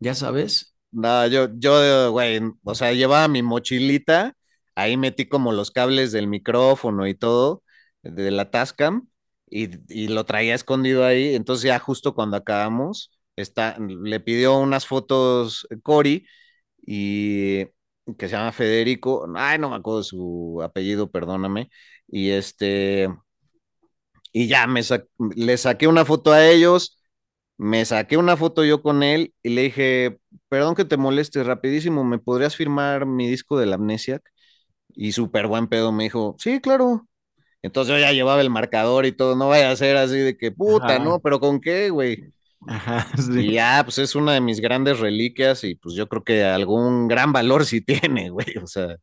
ya sabes. No, yo, yo, güey, o sea, llevaba mi mochilita, ahí metí como los cables del micrófono y todo, de la Tascam, y, y lo traía escondido ahí, entonces ya justo cuando acabamos, está, le pidió unas fotos Cory y que se llama Federico, ay, no me acuerdo su apellido, perdóname, y este, y ya me sa le saqué una foto a ellos, me saqué una foto yo con él y le dije, perdón que te moleste, rapidísimo, ¿me podrías firmar mi disco de la Amnesiac? Y súper buen pedo me dijo, sí, claro. Entonces yo ya llevaba el marcador y todo, no vaya a ser así de que puta, Ajá. ¿no? Pero ¿con qué, güey? Ajá, sí. Y ya, pues es una de mis grandes reliquias y pues yo creo que algún gran valor sí tiene, güey, o sea.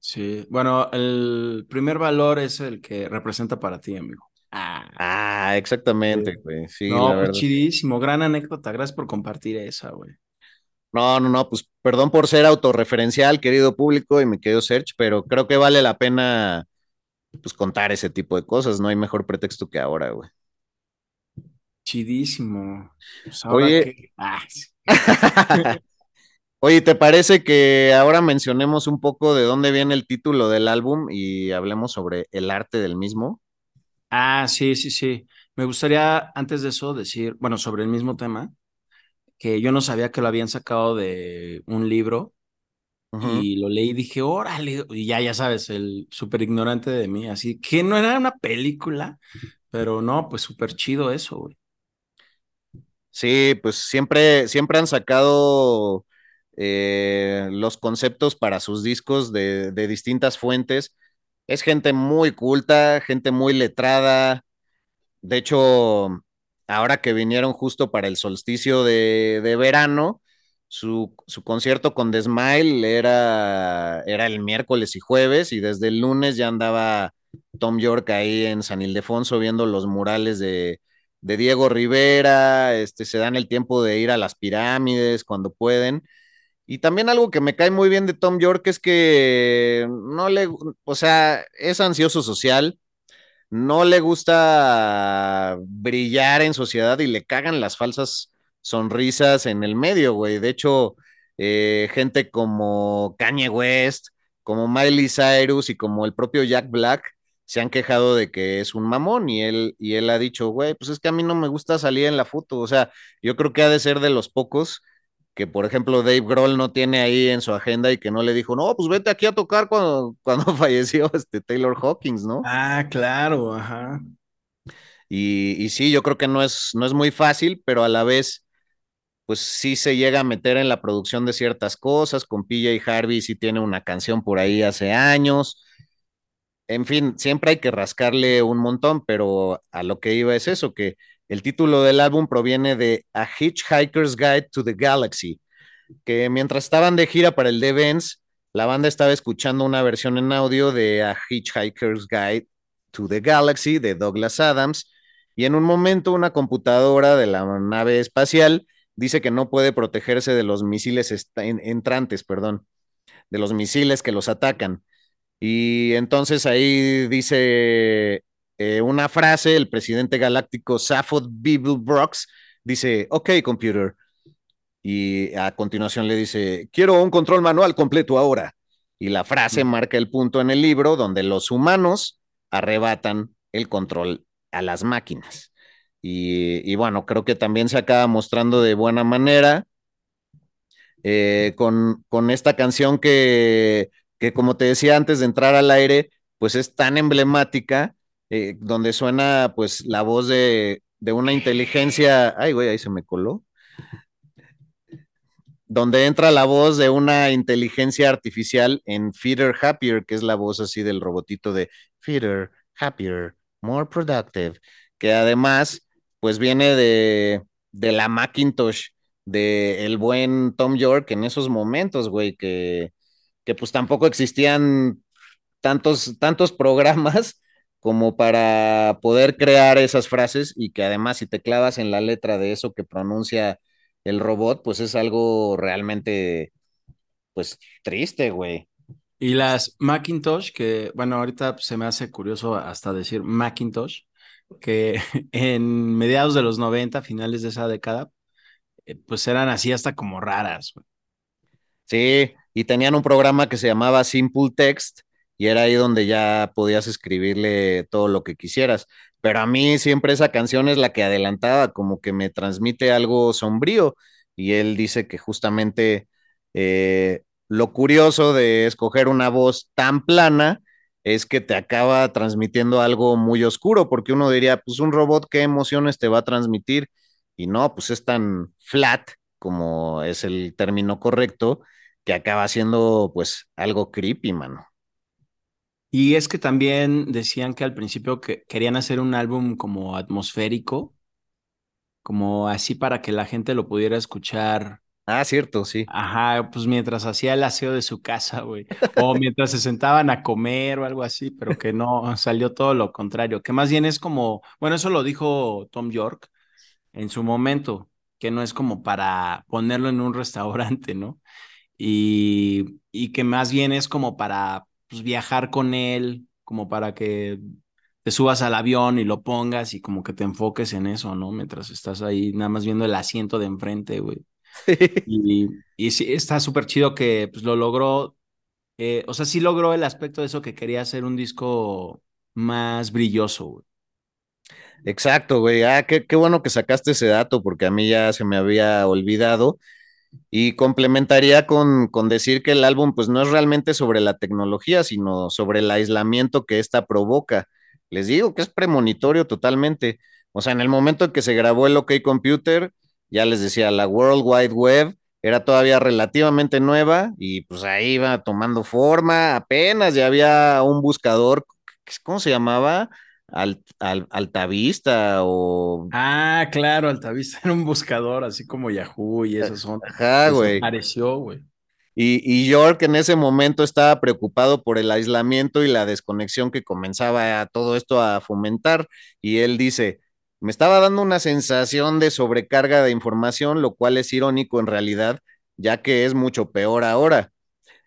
Sí, bueno, el primer valor es el que representa para ti, amigo. Ah, ah exactamente, güey. Sí, no, pues chidísimo, gran anécdota, gracias por compartir esa, güey. No, no, no, pues perdón por ser autorreferencial, querido público y mi querido Serge, pero creo que vale la pena pues contar ese tipo de cosas, no hay mejor pretexto que ahora, güey. Chidísimo. Pues Oye, que... ah. Oye, ¿te parece que ahora mencionemos un poco de dónde viene el título del álbum y hablemos sobre el arte del mismo? Ah, sí, sí, sí. Me gustaría antes de eso decir, bueno, sobre el mismo tema, que yo no sabía que lo habían sacado de un libro uh -huh. y lo leí y dije, órale, y ya, ya sabes, el súper ignorante de mí, así que no era una película, pero no, pues súper chido eso, güey. Sí, pues siempre, siempre han sacado eh, los conceptos para sus discos de, de, distintas fuentes. Es gente muy culta, gente muy letrada. De hecho, ahora que vinieron justo para el solsticio de, de verano, su, su, concierto con The Smile era, era el miércoles y jueves, y desde el lunes ya andaba Tom York ahí en San Ildefonso viendo los murales de, de Diego Rivera, este, se dan el tiempo de ir a las pirámides cuando pueden. Y también algo que me cae muy bien de Tom York es que no le, o sea, es ansioso social, no le gusta brillar en sociedad y le cagan las falsas sonrisas en el medio, güey. De hecho, eh, gente como Kanye West, como Miley Cyrus y como el propio Jack Black se han quejado de que es un mamón y él, y él ha dicho, güey, pues es que a mí no me gusta salir en la foto. O sea, yo creo que ha de ser de los pocos que, por ejemplo, Dave Grohl no tiene ahí en su agenda y que no le dijo, no, pues vete aquí a tocar cuando, cuando falleció este Taylor Hawkins, ¿no? Ah, claro, ajá. Y, y sí, yo creo que no es, no es muy fácil, pero a la vez, pues sí se llega a meter en la producción de ciertas cosas. Con PJ Harvey sí tiene una canción por ahí hace años en fin, siempre hay que rascarle un montón, pero a lo que iba es eso, que el título del álbum proviene de A Hitchhiker's Guide to the Galaxy, que mientras estaban de gira para el Devens, la banda estaba escuchando una versión en audio de A Hitchhiker's Guide to the Galaxy de Douglas Adams, y en un momento una computadora de la nave espacial dice que no puede protegerse de los misiles entrantes, perdón. de los misiles que los atacan. Y entonces ahí dice eh, una frase, el presidente galáctico Safod Brooks dice, ok, computer. Y a continuación le dice, quiero un control manual completo ahora. Y la frase marca el punto en el libro donde los humanos arrebatan el control a las máquinas. Y, bueno, creo que también se acaba mostrando de buena manera eh, con, con, esta canción que, que, como te decía antes de entrar al aire, pues es tan emblemática, eh, donde suena pues la voz de, de una inteligencia, ay güey, ahí se me coló, donde entra la voz de una inteligencia artificial en Feeder Happier, que es la voz así del robotito de Feeder Happier, More Productive, que además pues viene de, de la Macintosh, de buen Tom York en esos momentos, güey, que, que pues tampoco existían tantos, tantos programas como para poder crear esas frases y que además si te clavas en la letra de eso que pronuncia el robot, pues es algo realmente, pues triste, güey. Y las Macintosh, que bueno, ahorita se me hace curioso hasta decir Macintosh, que en mediados de los 90, finales de esa década, eh, pues eran así hasta como raras. Sí, y tenían un programa que se llamaba Simple Text y era ahí donde ya podías escribirle todo lo que quisieras. Pero a mí siempre esa canción es la que adelantaba, como que me transmite algo sombrío. Y él dice que justamente eh, lo curioso de escoger una voz tan plana es que te acaba transmitiendo algo muy oscuro, porque uno diría, pues un robot, ¿qué emociones te va a transmitir? Y no, pues es tan flat, como es el término correcto, que acaba siendo pues algo creepy, mano. Y es que también decían que al principio que querían hacer un álbum como atmosférico, como así para que la gente lo pudiera escuchar Ah, cierto, sí. Ajá, pues mientras hacía el aseo de su casa, güey. O mientras se sentaban a comer o algo así, pero que no, salió todo lo contrario. Que más bien es como, bueno, eso lo dijo Tom York en su momento, que no es como para ponerlo en un restaurante, ¿no? Y, y que más bien es como para pues, viajar con él, como para que te subas al avión y lo pongas y como que te enfoques en eso, ¿no? Mientras estás ahí nada más viendo el asiento de enfrente, güey. y, y sí, está súper chido que pues, lo logró. Eh, o sea, sí logró el aspecto de eso que quería hacer un disco más brilloso, güey. Exacto, güey. Ah, qué, qué bueno que sacaste ese dato porque a mí ya se me había olvidado. Y complementaría con, con, decir que el álbum pues no es realmente sobre la tecnología, sino sobre el aislamiento que ésta provoca. Les digo que es premonitorio totalmente. O sea, en el momento en que se grabó el OK Computer, ya les decía, la World Wide Web era todavía relativamente nueva y pues ahí iba tomando forma, apenas ya había un buscador, ¿cómo se llamaba? Al, Altavista o... Ah, claro, Altavista era un buscador, así como Yahoo y esos son. Ajá, güey. Apareció, güey. Y, y, York en ese momento estaba preocupado por el aislamiento y la desconexión que comenzaba a todo esto a fomentar. Y él dice, me estaba dando una sensación de sobrecarga de información, lo cual es irónico en realidad, ya que es mucho peor ahora.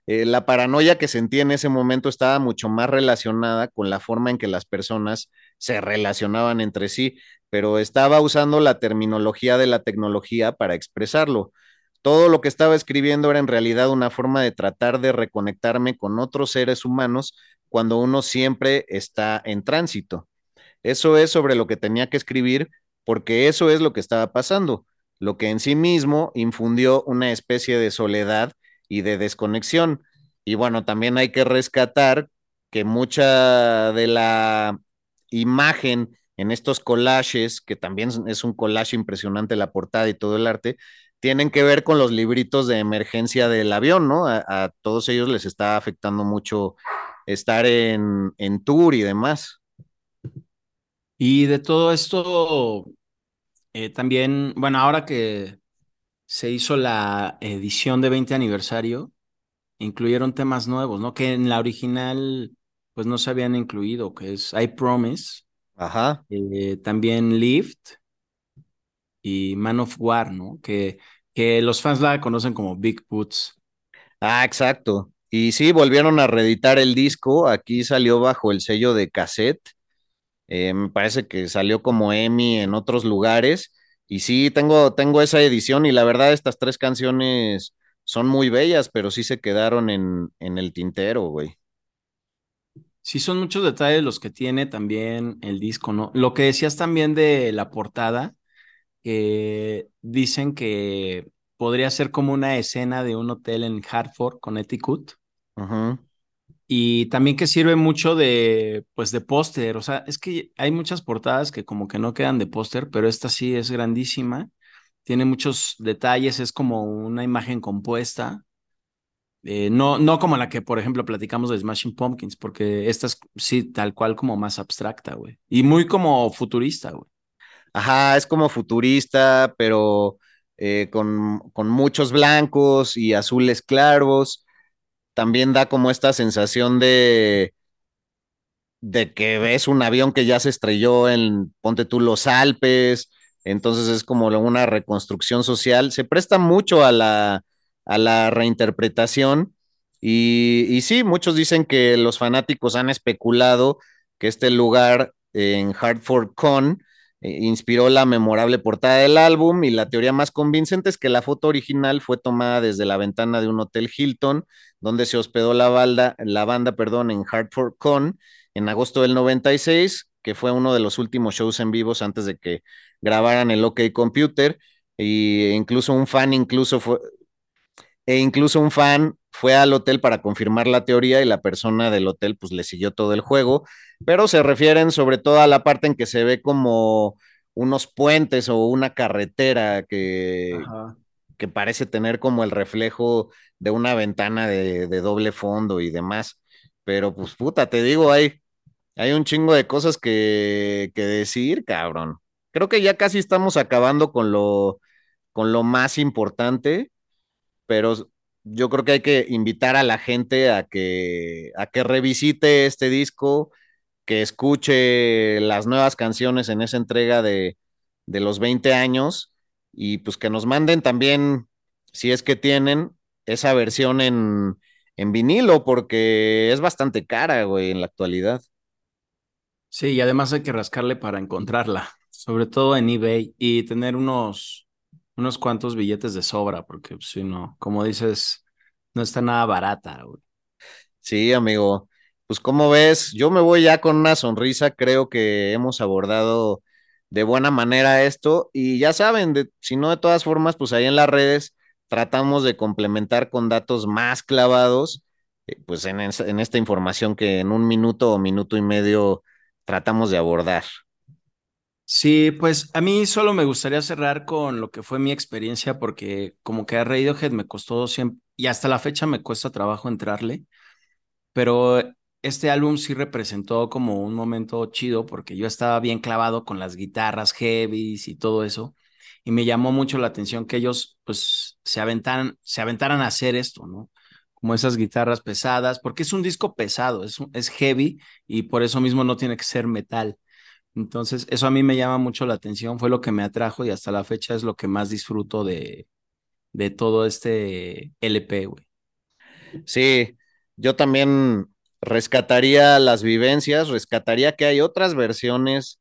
Eh, la paranoia que sentí en ese momento estaba mucho más relacionada con la forma en que las personas se relacionaban entre sí, pero estaba usando la terminología de la tecnología para expresarlo. Todo lo que estaba escribiendo era en realidad una forma de tratar de reconectarme con otros seres humanos cuando uno siempre está en tránsito. Eso es sobre lo que tenía que escribir porque eso es lo que estaba pasando, lo que en sí mismo infundió una especie de soledad y de desconexión. Y bueno, también hay que rescatar que mucha de la imagen en estos collages, que también es un collage impresionante la portada y todo el arte, tienen que ver con los libritos de emergencia del avión, ¿no? A, todos ellos les está afectando mucho estar en, en tour y demás. Y de todo esto, eh, también, bueno, ahora que se hizo la edición de 20 aniversario, incluyeron temas nuevos, ¿no? Que en la original, pues no se habían incluido, que es I Promise. Ajá. Eh, también Lift y Man of War, ¿no? Que, que los fans la conocen como Big Boots. Ah, exacto. Y sí, volvieron a reeditar el disco. Aquí salió bajo el sello de cassette. Eh, me parece que salió como Emmy en otros lugares. Y sí, tengo, tengo esa edición y la verdad estas tres canciones son muy bellas, pero sí se quedaron en, en el tintero, güey. Sí, son muchos detalles los que tiene también el disco, ¿no? Lo que decías también de la portada, que dicen que podría ser como una escena de un hotel en Hartford, Connecticut. Y también que sirve mucho de, pues, de póster. O sea, es que hay muchas portadas que como que no quedan de póster, pero esta sí es grandísima. Tiene muchos detalles, es como una imagen compuesta. Eh, no, no como la que, por ejemplo, platicamos de Smashing Pumpkins, porque esta es sí, tal cual como más abstracta, güey. Y muy como futurista, güey. Ajá, es como futurista, pero eh, con, con, muchos blancos y azules claros. También da como esta sensación de, de que ves un avión que ya se estrelló en, ponte tú, los Alpes. Entonces es como una reconstrucción social. Se presta mucho a la, a la reinterpretación. Y, y, sí, muchos dicen que los fanáticos han especulado que este lugar en Hartford Con inspiró la memorable portada del álbum y la teoría más convincente es que la foto original fue tomada desde la ventana de un hotel Hilton, donde se hospedó la, banda, la banda perdón, en Hartford Con en agosto del 96, que fue uno de los últimos shows en vivos antes de que grabaran el OK Computer. Y incluso un fan incluso fue, e incluso un fan fue al hotel para confirmar la teoría y la persona del hotel pues le siguió todo el juego, pero se refieren sobre todo a la parte en que se ve como unos puentes o una carretera que, que parece tener como el reflejo de una ventana de, doble fondo y demás. Pero pues puta, te digo, hay, hay un chingo de cosas que, que decir, cabrón. Creo que ya casi estamos acabando con lo, con lo más importante pero yo creo que hay que invitar a la gente a que, a que revisite este disco, que escuche las nuevas canciones en esa entrega de, de los 20 años y pues que nos manden también, si es que tienen, esa versión en, en vinilo, porque es bastante cara, güey, en la actualidad. Sí, y además hay que rascarle para encontrarla, sobre todo en eBay, y tener unos unos cuantos billetes de sobra, porque pues, si no, como dices, no está nada barata. Sí, amigo. Pues como ves, yo me voy ya con una sonrisa, creo que hemos abordado de buena manera esto y ya saben, si no de todas formas, pues ahí en las redes tratamos de complementar con datos más clavados, eh, pues en esta información que en un minuto o minuto y medio tratamos de abordar. Sí, pues a mí solo me gustaría cerrar con lo que fue mi experiencia, porque como que a Radiohead me costó siempre, y hasta la fecha me cuesta trabajo entrarle, pero este álbum sí representó como un momento chido, porque yo estaba bien clavado con las guitarras heavies y todo eso, y me llamó mucho la atención que ellos pues se aventaran, se aventaran a hacer esto, ¿no? Como esas guitarras pesadas, porque es un disco pesado, es, es heavy y por eso mismo no tiene que ser metal. Entonces, eso a mí me llama mucho la atención, fue lo que me atrajo y hasta la fecha es lo que más disfruto de, de todo este LP, güey. Sí, yo también rescataría las vivencias, rescataría que hay otras versiones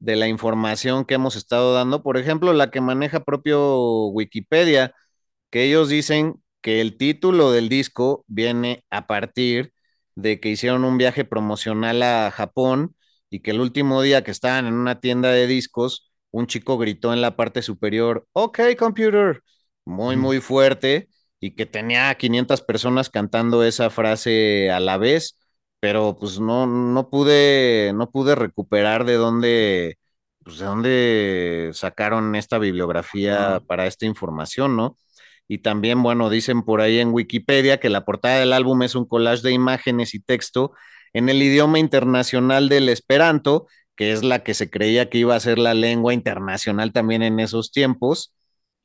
de la información que hemos estado dando, por ejemplo, la que maneja propio Wikipedia, que ellos dicen que el título del disco viene a partir de que hicieron un viaje promocional a Japón y que el último día que estaban en una tienda de discos, un chico gritó en la parte superior, ok, computer, muy, muy fuerte, y que tenía 500 personas cantando esa frase a la vez, pero pues no, no pude, no pude recuperar de dónde, pues de dónde sacaron esta bibliografía para esta información, ¿no? Y también, bueno, dicen por ahí en Wikipedia que la portada del álbum es un collage de imágenes y texto en el idioma internacional del esperanto, que es la que se creía que iba a ser la lengua internacional también en esos tiempos,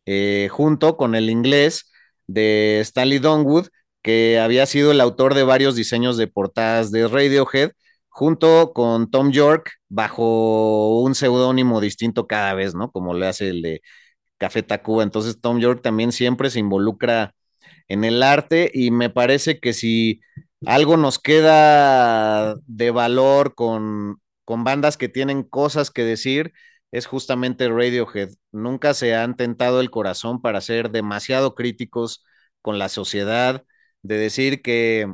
eh, junto con el inglés de Stanley Donwood, que había sido el autor de varios diseños de portadas de Radiohead, junto con Tom York, bajo un seudónimo distinto cada vez, ¿no? Como le hace el de Café Tacuba. Entonces, Tom York también siempre se involucra en el arte y me parece que si algo nos queda de valor con, con bandas que tienen cosas que decir, es justamente Radiohead. Nunca se han tentado el corazón para ser demasiado críticos con la sociedad, de decir que,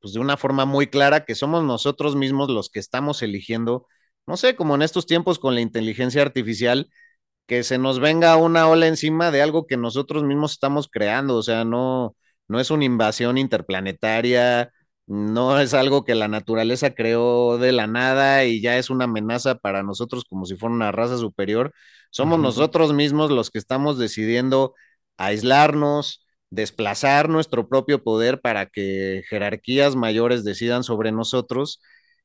pues de una forma muy clara, que somos nosotros mismos los que estamos eligiendo, no sé, como en estos tiempos con la inteligencia artificial, que se nos venga una ola encima de algo que nosotros mismos estamos creando, o sea, no, no es una invasión interplanetaria, no es algo que la naturaleza creó de la nada y ya es una amenaza para nosotros como si fuera una raza superior. Somos nosotros mismos los que estamos decidiendo aislarnos, desplazar nuestro propio poder para que jerarquías mayores decidan sobre nosotros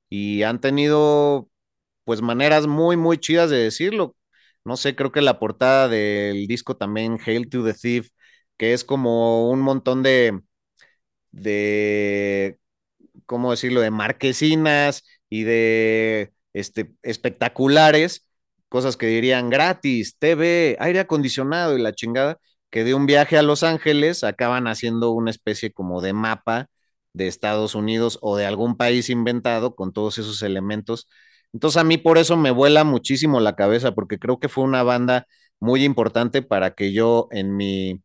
y han tenido pues maneras muy, muy chidas de decirlo. No sé, creo que la portada del disco también, Hail to the Thief, que es como un montón de, de, ¿cómo decirlo?, de marquesinas y de este, espectaculares, cosas que dirían gratis, TV, aire acondicionado y la chingada, que de un viaje a Los Ángeles acaban haciendo una especie como de mapa de Estados Unidos o de algún país inventado con todos esos elementos. Entonces a mí por eso me vuela muchísimo la cabeza, porque creo que fue una banda muy importante para que yo en mi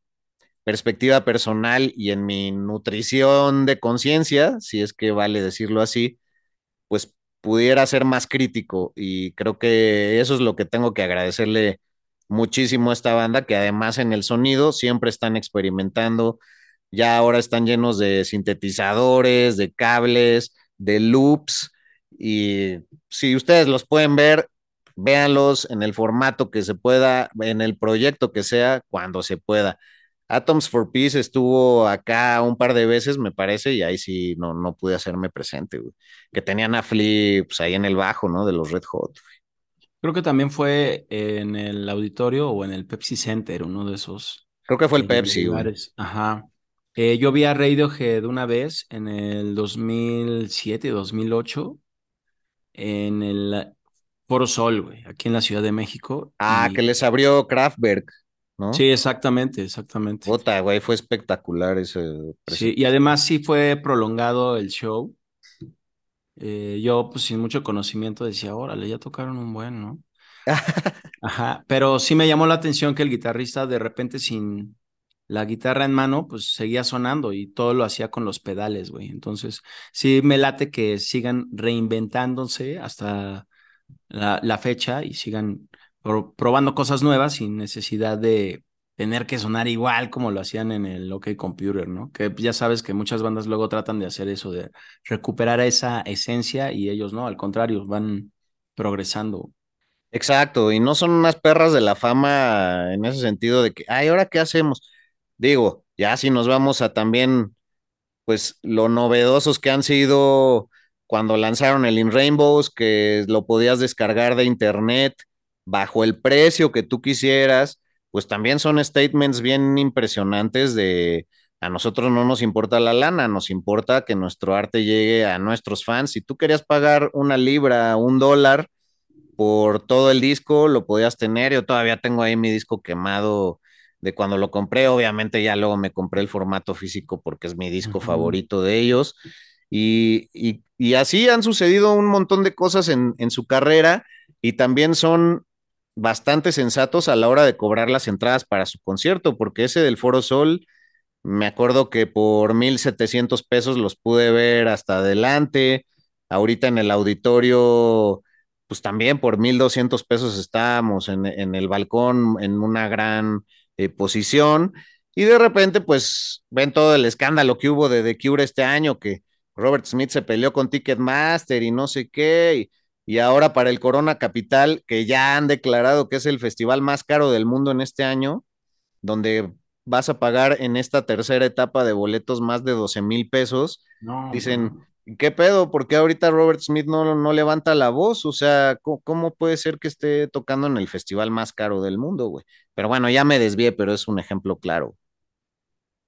perspectiva personal y en mi nutrición de conciencia, si es que vale decirlo así, pues pudiera ser más crítico y creo que eso es lo que tengo que agradecerle muchísimo a esta banda, que además en el sonido siempre están experimentando, ya ahora están llenos de sintetizadores, de cables, de loops y si ustedes los pueden ver, véanlos en el formato que se pueda, en el proyecto que sea, cuando se pueda. Atoms for Peace estuvo acá un par de veces, me parece, y ahí sí no, no pude hacerme presente, Que tenían a Flip pues, ahí en el bajo, ¿no? De los Red Hot. Creo que también fue en el auditorio o en el Pepsi Center, uno de esos. Creo que fue el Pepsi, Ajá. Eh, yo vi a Radiohead una vez en el 2007, 2008, en el Foro Sol, güey, aquí en la Ciudad de México. Ah, que les abrió Kraftwerk. Sí, exactamente, exactamente. Puta, güey, fue espectacular ese. Sí, y además sí fue prolongado el show. Eh, yo, pues sin mucho conocimiento, decía, órale, ya tocaron un buen, ¿no? Ajá, pero sí me llamó la atención que el guitarrista de repente sin la guitarra en mano, pues seguía sonando y todo lo hacía con los pedales, güey. Entonces, sí me late que sigan reinventándose hasta la, la fecha y sigan probando cosas nuevas sin necesidad de tener que sonar igual como lo hacían en el OK Computer, ¿no? Que ya sabes que muchas bandas luego tratan de hacer eso, de recuperar esa esencia y ellos no, al contrario, van progresando. Exacto, y no son unas perras de la fama en ese sentido de que, ay, ¿ahora qué hacemos? Digo, ya si nos vamos a también, pues, lo novedosos que han sido cuando lanzaron el In Rainbows, que lo podías descargar de internet, bajo el precio que tú quisieras, pues también son statements bien impresionantes de a nosotros no nos importa la lana, nos importa que nuestro arte llegue a nuestros fans. Si tú querías pagar una libra, un dólar por todo el disco, lo podías tener. Yo todavía tengo ahí mi disco quemado de cuando lo compré. Obviamente ya luego me compré el formato físico porque es mi disco favorito de ellos. Y, y, así han sucedido un montón de cosas en, en su carrera y también son bastante sensatos a la hora de cobrar las entradas para su concierto, porque ese del Foro Sol, me acuerdo que por 1.700 pesos los pude ver hasta adelante, ahorita en el auditorio, pues también por 1.200 pesos estábamos en, el balcón en una gran eh, posición, y de repente pues ven todo el escándalo que hubo de The Cure este año, que Robert Smith se peleó con Ticketmaster y no sé qué, y ahora para el Corona Capital, que ya han declarado que es el festival más caro del mundo en este año, donde vas a pagar en esta tercera etapa de boletos más de 12 mil pesos. Dicen, ¿qué pedo? ¿Por qué ahorita Robert Smith no, no levanta la voz? O sea, ¿cómo, puede ser que esté tocando en el festival más caro del mundo, güey? Pero bueno, ya me desvié, pero es un ejemplo claro.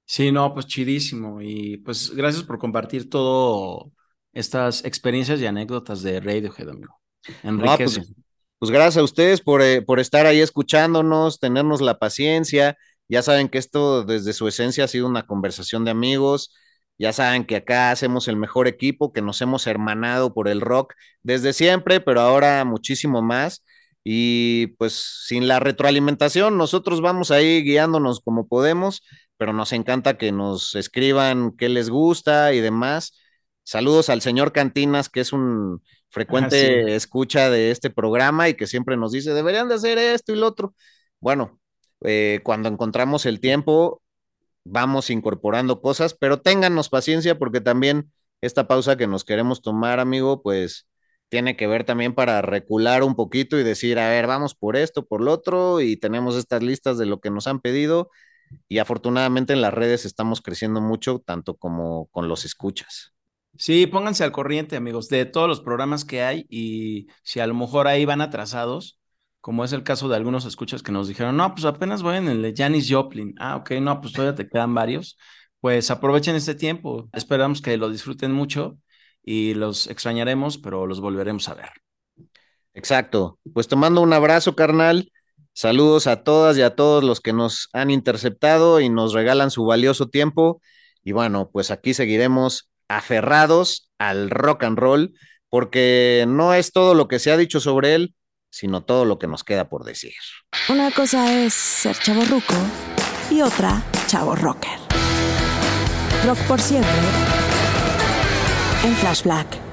Sí, no, pues chidísimo. Y pues gracias por compartir todo estas experiencias y anécdotas de Radiohead, amigo. Enrique. pues, pues, gracias a ustedes por, eh, por estar ahí escuchándonos, tenernos la paciencia. Ya saben que esto desde su esencia ha sido una conversación de amigos. Ya saben que acá hacemos el mejor equipo, que nos hemos hermanado por el rock desde siempre, pero ahora muchísimo más. Y pues sin la retroalimentación, nosotros vamos ahí guiándonos como podemos, pero nos encanta que nos escriban qué les gusta y demás. Saludos al señor Cantinas, que es un frecuente escucha de este programa y que siempre nos dice, deberían de hacer esto y lo otro. Bueno, eh, cuando encontramos el tiempo, vamos incorporando cosas, pero téngannos paciencia porque también esta pausa que nos queremos tomar, amigo, pues tiene que ver también para recular un poquito y decir, a ver, vamos por esto, por lo otro, y tenemos estas listas de lo que nos han pedido, y afortunadamente en las redes estamos creciendo mucho, tanto como con los escuchas. Sí, pónganse al corriente, amigos, de todos los programas que hay, y si a lo mejor ahí van atrasados, como es el caso de algunos escuchas que nos dijeron, no, pues apenas voy en el de Janis Joplin. Ah, ok, no, pues todavía te quedan varios. Pues aprovechen este tiempo. Esperamos que lo disfruten mucho y los extrañaremos, pero los volveremos a ver. Exacto. Pues tomando un abrazo, carnal. Saludos a todas y a todos los que nos han interceptado y nos regalan su valioso tiempo. Y bueno, pues aquí seguiremos aferrados al rock and roll, porque no es todo lo que se ha dicho sobre él, sino todo lo que nos queda por decir. Una cosa es ser chavo ruco y otra chavo rocker. Rock por siempre en Flash Black.